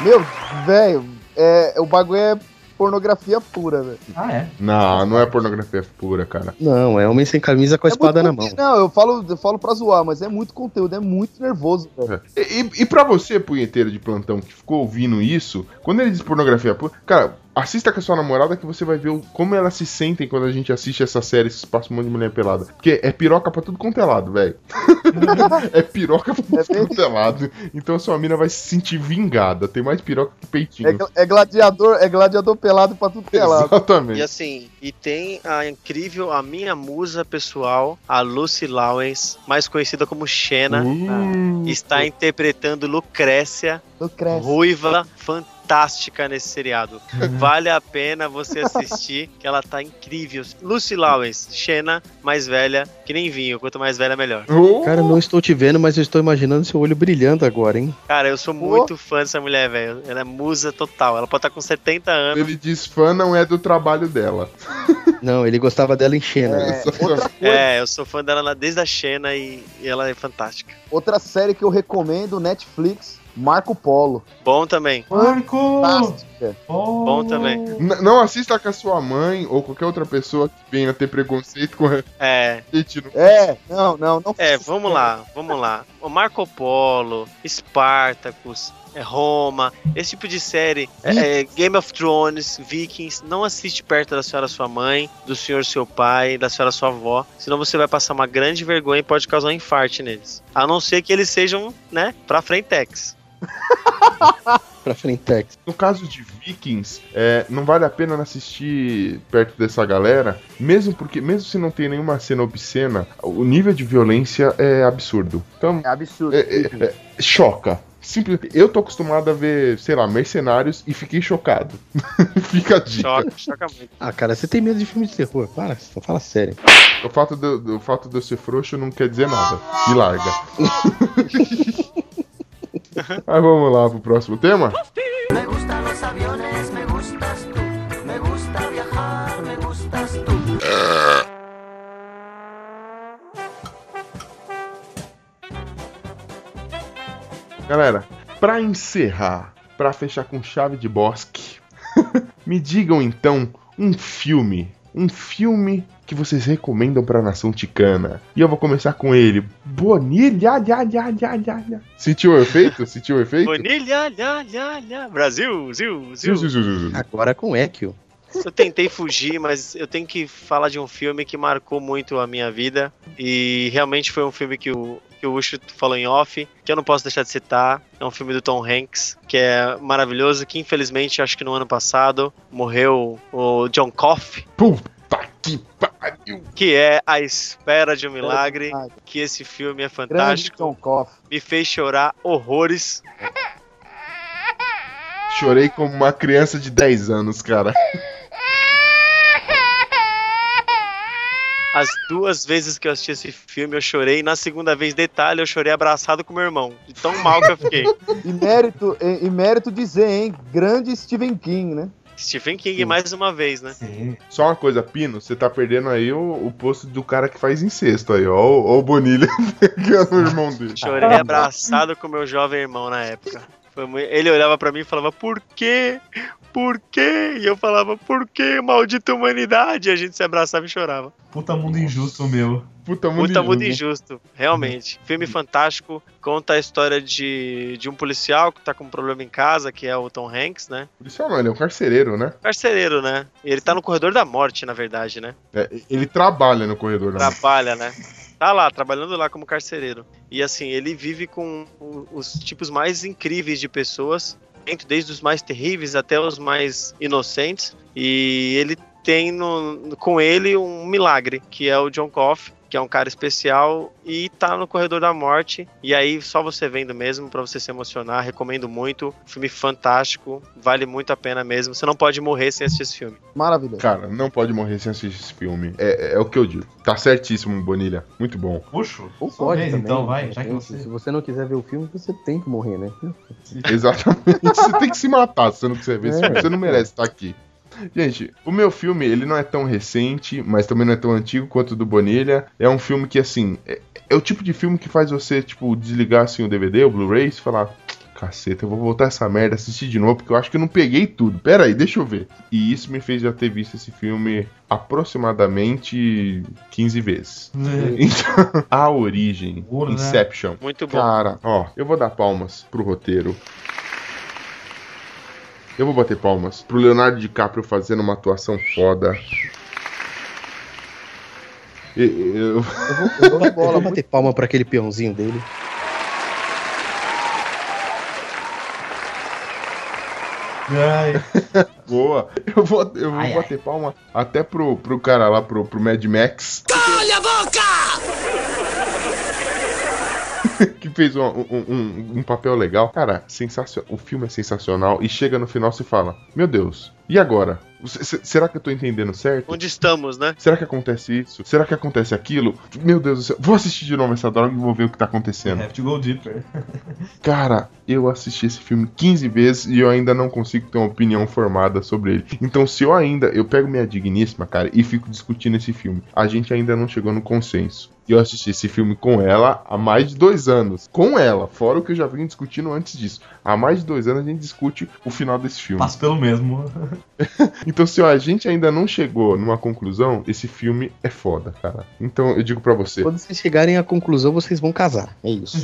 Meu, velho, é, o bagulho é pornografia pura, velho. Ah, é? Não, não é pornografia pura, cara. Não, é homem sem camisa com a É espada na mão. Não, eu falo, eu falo pra zoar, mas é muito conteúdo, é muito nervoso, velho. E, e, e pra você, punheteiro de plantão, que ficou ouvindo isso, quando ele diz pornografia pura, cara, assista com a sua namorada que você vai ver o- como elas se sentem quando a gente assiste essa série, esses passa um monte de mulher pelada. Porque é piroca pra tudo quanto é lado, velho. (laughs) é piroca pra tudo É quanto é lado. Então a sua mina vai se sentir vingada. Tem mais piroca que peitinho. É, é gladiador, é gladiador pelado pra tudo que é lado. E Exatamente. assim, e tem a incrível, a minha musa pessoal, a Lucy Lawrence, mais conhecida como Xena, Uh, está interpretando Lucrécia, cresço. ruiva, fantástica nesse seriado. Vale a pena você assistir, que ela tá incrível. Lucy Lawrence, Xena, mais velha, que nem vinho, quanto mais velha, melhor. Cara, não estou te vendo, mas eu estou imaginando seu olho brilhando agora, hein? Cara, eu sou muito fã dessa mulher, velho. Ela é musa total. Ela pode estar com 70 anos. Ele diz fã não é do trabalho dela. (laughs) Não, ele gostava dela em Xena. É, outra, coisa, É, eu sou fã dela desde a Xena e, e ela é fantástica. outra série que eu recomendo, Netflix, Marco Polo. Bom também. Marco! Fantástica. Bom também. N- não assista com a sua mãe ou qualquer outra pessoa que venha ter preconceito com a É, gente. É, não, não, não. é, vamos lá, vamos lá. O Marco Polo, Spartacus, é Roma, esse tipo de série, é, é, Game of Thrones, Vikings, não assiste perto da senhora sua mãe, do senhor seu pai, da senhora sua avó, senão você vai passar uma grande vergonha e pode causar um infarte neles. A não ser que eles sejam, né, pra frentex. (laughs) Pra Frentex. No caso de Vikings, é, não vale a pena assistir perto dessa galera, mesmo porque, mesmo se não tem nenhuma cena obscena, o nível de violência é absurdo. Então, É absurdo. é, é, é, choca. Simples. Eu tô acostumado a ver, sei lá, mercenários e fiquei chocado. (laughs) Fica a dica. Choca, choca muito. Ah, cara, você tem medo de filme de terror? Para, só fala sério. O fato de, do fato de eu ser frouxo não quer dizer nada. Me larga. (laughs) (laughs) Mas vamos lá pro próximo tema? Me gustan los aviones, me gustas tú. Me gusta viajar, me gustas tú. Galera, pra encerrar, pra fechar com chave de bosque, (laughs) me digam então um filme um filme que vocês recomendam pra nação ticana. E eu vou começar com ele. Bonilha, ya, ya, ya, ya. Sentiu o efeito? Sentiu o efeito? Bonilha, lha, lha, lha. Brasil, Zil, Ziu, Zil. ziu, ziu, ziu, ziu. Agora com Ekio. Eu tentei fugir, mas eu tenho que falar de um filme que marcou muito a minha vida. E realmente foi um filme que o, que o Ucho falou em off, que eu não posso deixar de citar. É um filme do Tom Hanks, que é maravilhoso, que infelizmente, acho que no ano passado, morreu o John Coffey, Puta que pariu. que é A Espera de um Milagre. Milagre. Que esse filme é fantástico. Me fez chorar horrores. Chorei como uma criança de 10 anos, cara. As duas vezes que eu assisti esse filme, eu chorei. Na segunda vez, detalhe, eu chorei abraçado com meu irmão. De tão mal que eu fiquei. (laughs) E mérito, e, e mérito dizer, hein? Grande Stephen King, né? Stephen King mais uma vez, né? Sim. Só uma coisa, Pino, você tá perdendo aí o, o posto do cara que faz incesto aí, ó. Ó o Bonilha (laughs) pegando o irmão dele. Chorei abraçado com meu jovem irmão na época. Ele olhava pra mim e falava, por quê? Por quê? E eu falava, por quê? Maldita humanidade! E a gente se abraçava e chorava. Puta mundo injusto, meu. Puta mundo Puta injusto. injusto, realmente. Filme fantástico, conta a história de, de um policial que tá com um problema em casa, que é o Tom Hanks, né? Policial não, ele é um carcereiro, né? Carcereiro, né? E ele tá no corredor da morte, na verdade, né? É, ele trabalha no corredor da Trabalha, né? Tá lá, trabalhando lá como carcereiro. E assim, ele vive com os tipos mais incríveis de pessoas, desde os mais terríveis até os mais inocentes. E ele tem no- com ele um milagre, que é o John Coffey, que é um cara especial e tá no corredor da morte. E aí só você vendo mesmo pra você se emocionar, recomendo muito. Filme fantástico, vale muito a pena mesmo. Você não pode morrer sem assistir esse filme. Maravilhoso. Cara, não pode morrer sem assistir esse filme. É, é o que eu digo. Tá certíssimo, Bonilha. Muito bom. Puxo? Ou pode vez, também. então, vai. Já que Se- você... Se você não quiser ver o filme, você tem que morrer, né? Exatamente. (laughs) Você tem que se matar se você não quiser ver esse É. filme. Você não merece estar aqui. Gente, o meu filme, ele não é tão recente, mas também não é tão antigo quanto o do Bonilha. É um filme que, assim, é, é o tipo de filme que faz você, tipo, desligar, assim, o DVD, o Blu-ray e falar... Caceta, eu vou voltar essa merda, assistir de novo, porque eu acho que eu não peguei tudo. Pera aí, deixa eu ver. E isso me fez já ter visto esse filme aproximadamente 15 vezes. Então, (laughs) A Origem, né? Inception. Muito bom. Cara, ó, eu vou dar palmas pro roteiro. Eu vou bater palmas pro Leonardo DiCaprio fazendo uma atuação foda. E- Eu, Eu vou, eu vou, (laughs) eu vou bater palma pra aquele peãozinho dele. Ai, (laughs) boa. Eu vou, eu vou Ai, ai. bater palma até pro, pro cara lá, pro, pro Mad Max. Calha a boca! Fez um, um, um- um papel legal. Cara, sensacional. O filme é sensacional. E chega no final e fala: Meu Deus, e agora? Se- se- Será que eu tô entendendo certo? Onde estamos, né? Será que acontece isso? Será que acontece aquilo? Meu Deus do céu. Vou assistir de novo essa droga e vou ver o que tá acontecendo. have to go deeper. (laughs) Cara, eu assisti esse filme 15 vezes e eu ainda não consigo ter uma opinião formada sobre ele. Então, se eu ainda. Eu pego minha digníssima, cara, e fico discutindo esse filme. A gente ainda não chegou no consenso. E eu assisti esse filme com ela há mais de dois anos. Com ela, fora o que eu já vim discutindo antes disso. Há mais de dois anos a gente discute o final desse filme. Passo pelo mesmo. (laughs) Então, se ó, a gente ainda não chegou numa conclusão, esse filme é foda, cara. Então, eu digo pra você, Quando vocês chegarem à conclusão, vocês vão casar. É isso.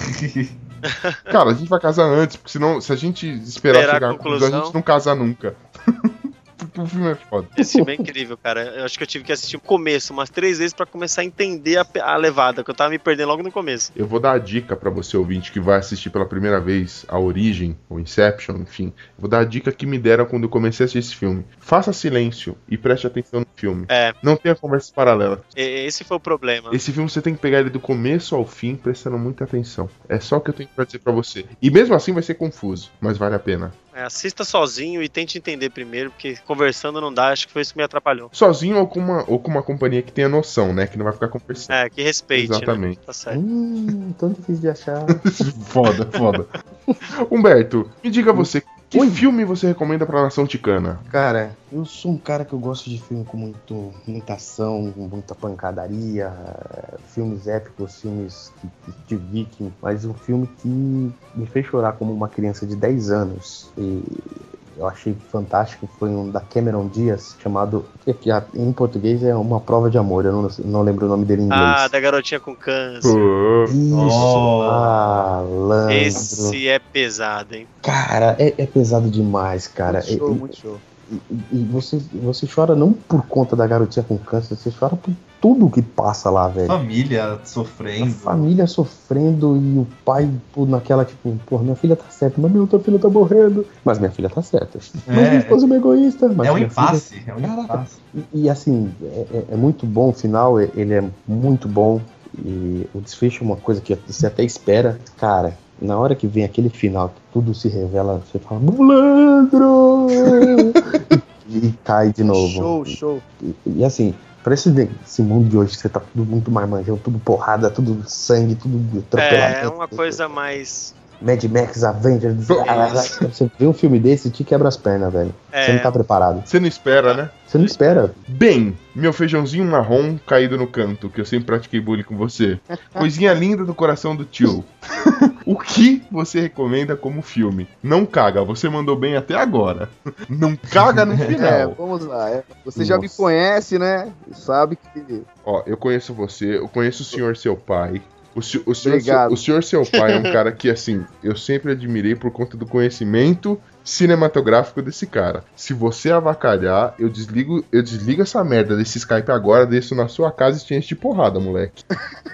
(laughs) cara, a gente vai casar antes, porque senão, se a gente esperar Esperar chegar à conclusão, a gente não casa nunca. (laughs) porque o filme é foda. Esse filme é incrível, cara. Eu acho que eu tive que assistir o começo umas três vezes pra começar a entender a, a levada, que eu tava me perdendo logo no começo. Eu vou dar a dica pra você, ouvinte, que vai assistir pela primeira vez a Origem, ou Inception, enfim. Vou dar a dica que me deram quando eu comecei a assistir esse filme. Faça silêncio e preste atenção no filme. É. Não tenha conversas paralelas. Esse foi o problema. Esse filme você tem que pegar ele do começo ao fim, prestando muita atenção. É só o que eu tenho pra dizer pra você. E mesmo assim vai ser confuso, mas vale a pena. É, assista sozinho e tente entender primeiro, porque conversando não dá, acho que foi isso que me atrapalhou. Sozinho ou com uma, ou com uma companhia que tenha noção, né? Que não vai ficar conversando. É, que respeite, Exatamente. né? Tá certo. Hum, tão difícil de achar. (laughs) foda, foda. Humberto, me diga você, que filme você recomenda pra nação ticana? Cara, eu sou um cara que eu gosto de filme com muito, muita ação, com muita pancadaria, filmes épicos, filmes que- de viking, mas um filme que me fez chorar como uma criança de 10 anos. E eu achei fantástico foi um da Cameron Diaz, chamado. que aqui, ah, em português é Uma Prova de Amor, eu não, não lembro o nome dele em inglês. Ah, da garotinha com câncer. Isso, Oh. malandro. Esse é pesado, hein? Cara, é, é pesado demais, cara. muito show, muito show. E, e você, você chora não por conta da garotinha com câncer, você chora por tudo que passa lá, velho. Família A sofrendo. família sofrendo e o pai pô, naquela, tipo, pô, minha filha tá certa, mas minha outra filha tá morrendo. Mas minha filha tá certa. Mas É, minha esposa é uma egoísta. Mas É um minha filha- impasse. É um impasse. E, e, assim, é, é- é muito bom o final, é- ele é muito bom. E o desfecho é uma coisa que você até espera. Cara, na hora que vem aquele final, que tudo se revela, você fala, Mulandro! e, (laughs) e cai de novo. Show, show. E, e assim, pra esse, esse mundo de hoje, que você tá tudo muito mais manjão, tudo porrada, tudo sangue, tudo atropelamento. É, é uma coisa mais. Mad Max, Avengers. É. (laughs) Você vê um filme desse, te quebra as pernas, velho. Você não É, tá preparado. você não espera, né? Você não espera. Bem, meu feijãozinho marrom caído no canto, que eu sempre pratiquei bullying com você. Coisinha linda do coração do tio. (laughs) o que você recomenda como filme? Não caga, você mandou bem até agora. (laughs) Não caga no (laughs) É, final. vamos lá. é. Você já me Nossa. conhece, né? Sabe que. Ó, eu conheço você, eu conheço o senhor seu pai. O, o senhor, Obrigado. o senhor seu pai é um cara que, assim, eu sempre admirei por conta do conhecimento cinematográfico desse cara. Se você avacalhar, eu desligo, eu desligo essa merda desse Skype agora, desço na sua casa e te enche de porrada, moleque.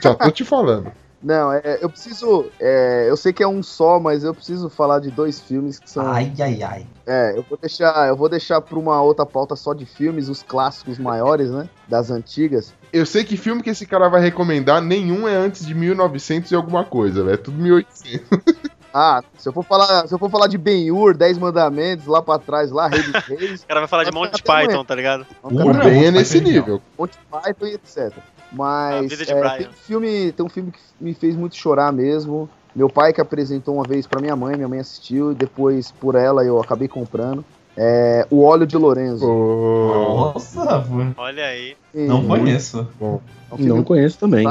Já tô te falando. Não, é, eu preciso. é, eu sei que é um só, mas eu preciso falar de dois filmes que são. Ai, ai, ai. É, eu vou deixar, eu vou deixar para uma outra pauta só de filmes, os clássicos maiores, né? Das antigas. Eu sei que filme que esse cara vai recomendar, nenhum é antes de 1900 e alguma coisa, velho. É tudo 1800. (laughs) Ah, se eu for falar, se eu for falar de Ben-Hur, Dez Mandamentos, lá pra trás, lá Rei dos (laughs) Reis, o cara vai falar de Monty. Python, tá ligado? O bem é nesse nível. Monty Python e etc. A Mas vida de é, Brian. tem um filme, tem um filme que me fez muito chorar mesmo. Meu pai que apresentou uma vez pra minha mãe, minha mãe assistiu e depois por ela eu acabei comprando. É O Óleo de Lorenzo. Nossa. Olha aí. E não conheço. é um Não conheço também.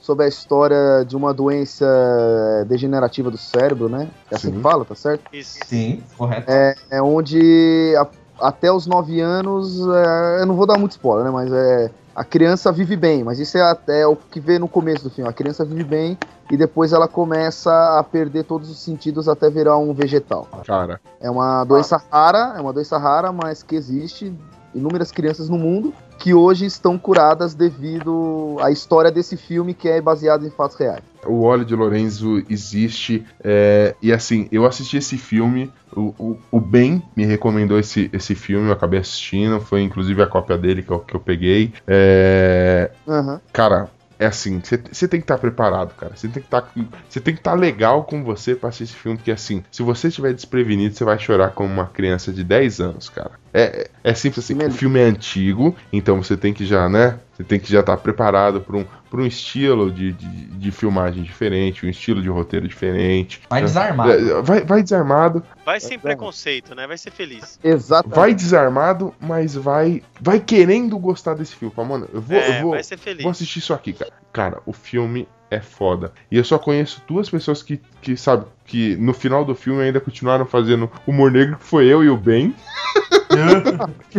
sobre a história de uma doença degenerativa do cérebro, né? É assim Sim. que fala, tá certo? Isso. Sim, correto. É onde a- até os 9 anos, é, eu não vou dar muito spoiler, né? Mas é a criança vive bem, mas isso é até o que vê no começo do filme. A criança vive bem e depois ela começa a perder todos os sentidos até virar um vegetal. cara. É uma doença rara, é uma doença rara, mas que existe inúmeras crianças no mundo que hoje estão curadas devido à história desse filme que é baseado em fatos reais. O óleo de Lorenzo existe. é, e assim, eu assisti esse filme. O, o, o Ben me recomendou esse, esse filme, eu acabei assistindo. Foi inclusive a cópia dele que eu, que eu peguei. É, Aham. cara, é assim, você tem que estar preparado, cara. Você tem que estar que estar legal com você pra assistir esse filme, porque assim, se você estiver desprevenido, você vai chorar como uma criança de 10 anos, cara. É, é simples assim, o filme é antigo, então você tem que já, né? Você tem que já estar preparado para um, pra um estilo de, de, de filmagem diferente, um estilo de roteiro diferente. Vai desarmado. É, Vai, vai desarmado, Vai sem bom. preconceito, né? Vai ser feliz. Exatamente. vai desarmado, mas vai vai querendo gostar desse filme. Fala, Mano, eu vou, é, eu vou, vai ser feliz. Vou assistir isso aqui, cara. Cara, o filme é foda. E eu só conheço duas pessoas que, que sabe, que no final do filme ainda continuaram fazendo humor negro, que foi eu e o Ben. (laughs)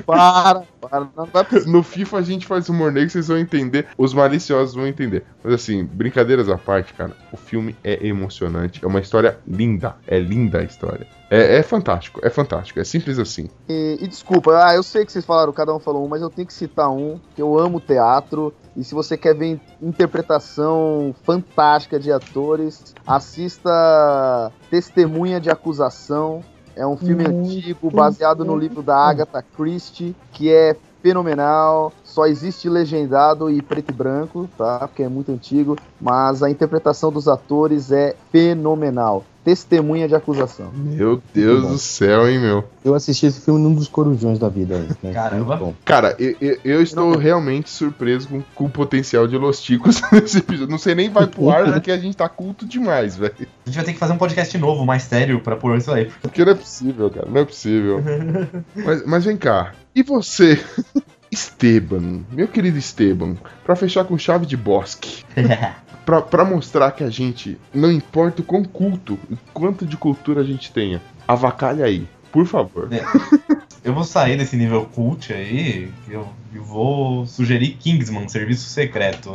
Para, para. Não vai No FIFA a gente faz humor negro, vocês vão entender. Os maliciosos vão entender. Mas assim, brincadeiras à parte, cara, o filme é emocionante. É uma história linda. É linda a história. É, é fantástico, é fantástico. É simples assim. E, e desculpa, ah, eu sei que vocês falaram, cada um falou um, mas eu tenho que citar um, que eu amo teatro. E se você quer ver interpretação fantástica de atores, assista Testemunha de Acusação. É um filme antigo, baseado no livro da Agatha Christie, que é fenomenal. Só existe legendado e preto e branco, tá? Porque é muito antigo. Mas a interpretação dos atores é fenomenal. Testemunha de Acusação. Meu Deus do céu, hein, meu. Eu assisti esse filme num dos corujões da vida. Né? Caramba. Cara, eu, eu- eu estou realmente surpreso com, com o potencial de Los Ticos (laughs) nesse episódio. Não sei nem vai pro ar, porque a gente tá culto demais, velho. A gente vai ter que fazer um podcast novo, mais sério, pra pôr isso aí. Porque não é possível, cara. Não é possível. (laughs) mas, mas vem cá. E você, (laughs) Esteban, meu querido Esteban, pra fechar com chave de bosque, pra mostrar que a gente, não importa o quão culto, o quanto de cultura a gente tenha, avacalha aí. Por favor. Eu vou sair desse nível cult aí, eu, eu vou sugerir Kingsman, Serviço Secreto.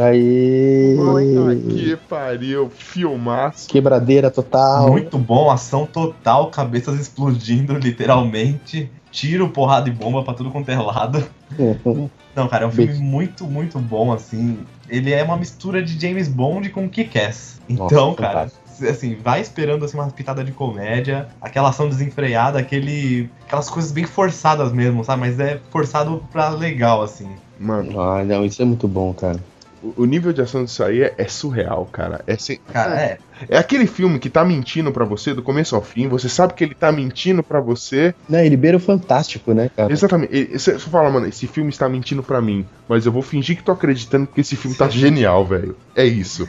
Aí. Puta que pariu, filmaço. Quebradeira total. Muito bom, ação total, cabeças explodindo, literalmente. Tiro, porrada e bomba pra tudo quanto é lado. Não, cara, é um filme muito, muito bom, assim. Ele é uma mistura de James Bond com Kick-Ass. Nossa, Então, cara, fantástico. assim, vai esperando assim, uma pitada de comédia, aquela ação desenfreada, aquele, aquelas coisas bem forçadas mesmo, sabe? Mas é forçado pra legal, assim. Mano, Ah, não, isso é muito bom, cara. O, nível de ação disso aí é, é surreal, cara. É, sem- Cara, é. é aquele filme que tá mentindo pra você do começo ao fim. Você sabe que ele tá mentindo pra você. Não, ele beira o fantástico, né, cara? Exatamente. Você fala, mano, esse filme está mentindo pra mim. Mas eu vou fingir que tô acreditando porque esse filme tá (laughs) genial, velho. É isso.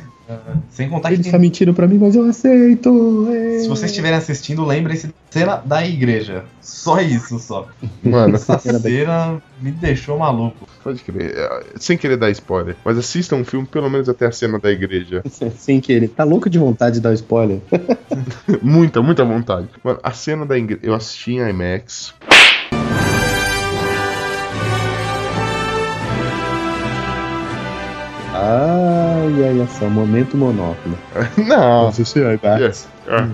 Sem contar Ele que tá mentindo pra mim, mas eu aceito. é. se vocês estiverem assistindo, lembrem-se da cena da igreja. Só isso, só. Mano, Essa cena me deixou maluco. pode crer. É, Sem querer dar spoiler. Mas assistam um filme, pelo menos até a cena da igreja. (laughs) Sem querer. Tá louco de vontade de dar spoiler? (laughs) muita, muita vontade. Mano, a cena da igreja. Eu assisti em IMAX. Ai, ai, essa momento monóculo. (laughs) Não. senhor, vai. Yes. Ah,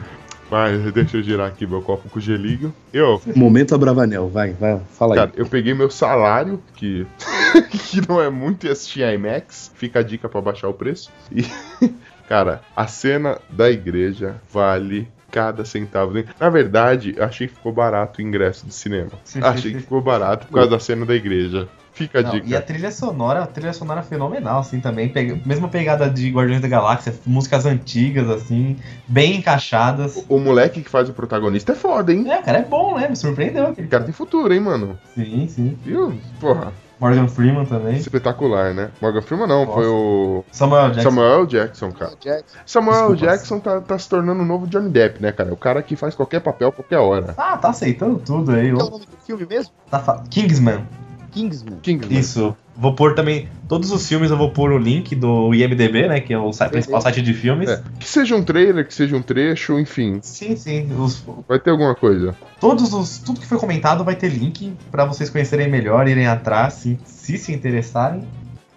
Mas deixa eu girar aqui meu copo com gelinho. Eu, Momento Abravanel, vai, vai, fala aí. cara, eu peguei meu salário, que, (laughs) que não é muito, e assisti a IMAX. Fica a dica pra baixar o preço. E, (laughs) cara, a cena da igreja vale cada centavo. Na verdade, eu achei que ficou barato o ingresso do cinema. Achei que ficou barato por causa da cena da igreja. Fica a Não, dica. e a trilha sonora, a trilha sonora fenomenal, assim, também. Pega, mesma pegada de Guardiões da Galáxia, músicas antigas, assim, bem encaixadas. O moleque que faz o protagonista é foda, hein? É, cara, é bom, né? Me surpreendeu. Aquele cara tem futuro, hein, mano? Sim, sim. Viu? Porra, Morgan Freeman também. espetacular, né? Morgan Freeman não, Nossa. foi o Samuel Jackson. Samuel Jackson, cara. Jackson. Samuel Desculpa. Jackson tá, tá se tornando o novo Johnny Depp, né, cara? É o cara que faz qualquer papel, qualquer hora. Ah, tá aceitando tudo aí. Qual é o nome do filme mesmo? Tá fa- Kingsman. Kingsman. Kingsman. Isso. Vou pôr também. Todos os filmes eu vou pôr o link do IMDB, né? Que é o site- principal site de filmes. É. Que seja um trailer, que seja um trecho, enfim. Sim, sim. Os- Vai ter alguma coisa. todos os. Tudo que foi comentado vai ter link pra vocês conhecerem melhor, irem atrás, se se, se interessarem.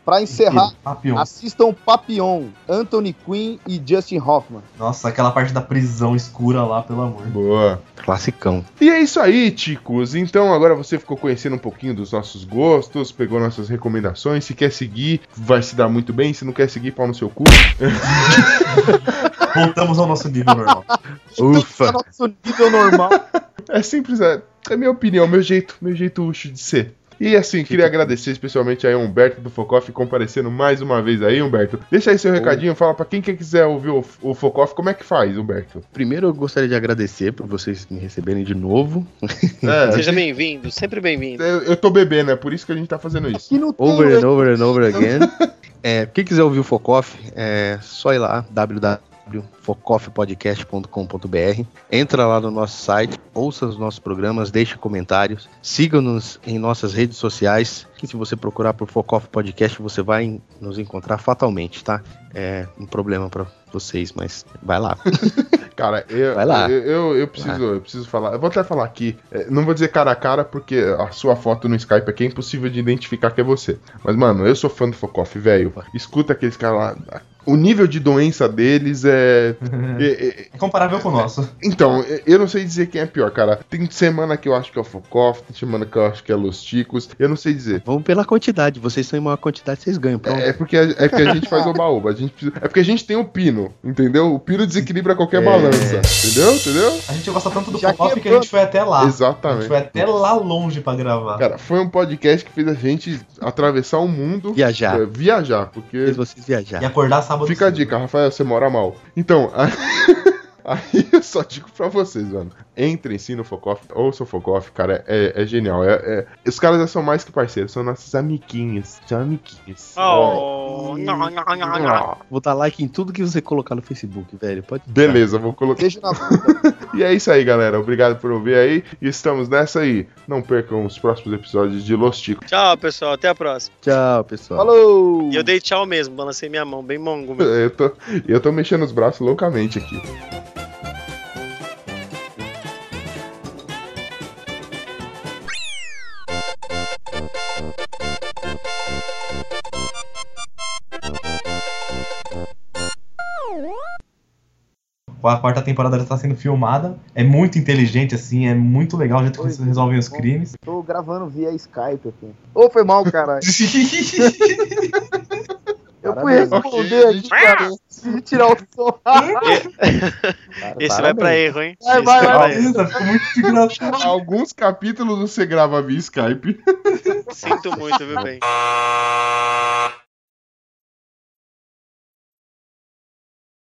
Pra encerrar, Papillon. assistam Papillon, Anthony Quinn e Justin Hoffman. Nossa, aquela parte da prisão escura lá, pelo amor. Boa. Classicão. E é isso aí, ticos. Então agora você ficou conhecendo um pouquinho dos nossos gostos, pegou nossas recomendações. Se quer seguir, vai se dar muito bem. Se não quer seguir, pau no seu cu. (laughs) Voltamos ao nosso nível normal. Ufa. Então, nosso nível normal. É simples, é, é minha opinião, meu jeito, meu jeito ucho de ser. E assim, queria agradecer especialmente aí ao Humberto do Focoff comparecendo mais uma vez aí, Humberto. Deixa aí seu recadinho, fala pra quem que quiser ouvir o, o Focoff, como é que faz, Humberto? Primeiro eu gostaria de agradecer por vocês me receberem de novo. (laughs) É, Seja bem-vindo, sempre bem-vindo. eu, eu tô bebendo, é por isso que a gente tá fazendo isso. Over and over and over again. (laughs) É, quem quiser ouvir o Focoff, é só ir lá, www.focoffpodcast.com.br. Entra lá no nosso site, ouça os nossos programas, deixe comentários, siga-nos em nossas redes sociais. Que se você procurar por Focoff Podcast, você vai nos encontrar fatalmente, tá? É um problema pra vocês, mas vai lá. (laughs) Cara, eu, Vai lá. eu, eu, eu preciso, eu preciso falar. Eu vou até falar aqui. é, não vou dizer cara a cara, porque a sua foto no Skype aqui é impossível de identificar que é você. Mas, mano, eu sou fã do Focoff, velho. Escuta aqueles caras lá. O nível de doença deles é. (laughs) é- é- É comparável com o nosso. então, é- eu não sei dizer quem é pior, cara. Tem semana que eu acho que é o Focoff, tem semana que eu acho que é Los Ticos. Eu não sei dizer. Vamos pela quantidade. Vocês são em maior quantidade, vocês ganham. Pronto. É porque, a- é porque a gente faz oba-oba. A gente precisa- É porque a gente tem o pino, entendeu? O pino desequilibra qualquer É. balança. Entendeu? Entendeu? A gente gosta tanto do Focoff que a gente foi até lá. A gente Exatamente. foi até lá longe pra gravar. Cara, foi um podcast que fez a gente atravessar o mundo. Viajar. é, viajar, porque. Fez vocês viajar. E acordar sábado Fica a dica, Rafael, você mora mal. Então, (laughs) aí (laughs) eu só digo pra vocês, mano. Entrem sim no Focoff, ouçam o Focoff, cara, é, é genial. É, é- Os caras já são mais que parceiros, são nossos amiguinhos. São amiguinhos. Oh, não, não, não, não. Vou dar like em tudo que você colocar no Facebook, velho. Pode. Beleza, vou colocar. Beijo na. (laughs) E é isso aí, galera. Obrigado por ouvir aí. E estamos nessa aí. Não percam os próximos episódios de Los Ticos. Tchau, pessoal. Até a próxima. Tchau, pessoal. Falou! E eu dei tchau mesmo, balancei minha mão, bem mongo mesmo. Eu tô, eu tô mexendo os braços loucamente aqui. A quarta temporada já tá sendo filmada. É muito inteligente, assim, é muito legal o jeito que eles resolvem os crimes. Tô gravando via Skype aqui. Ô, foi mal, caralho. (laughs) Eu fui responder aqui, cara. Se tirar o som. Esse vai pra erro, hein? Vai, vai, vai. ficou muito engraçado. Alguns capítulos você grava via Skype. Sinto muito, viu, bem?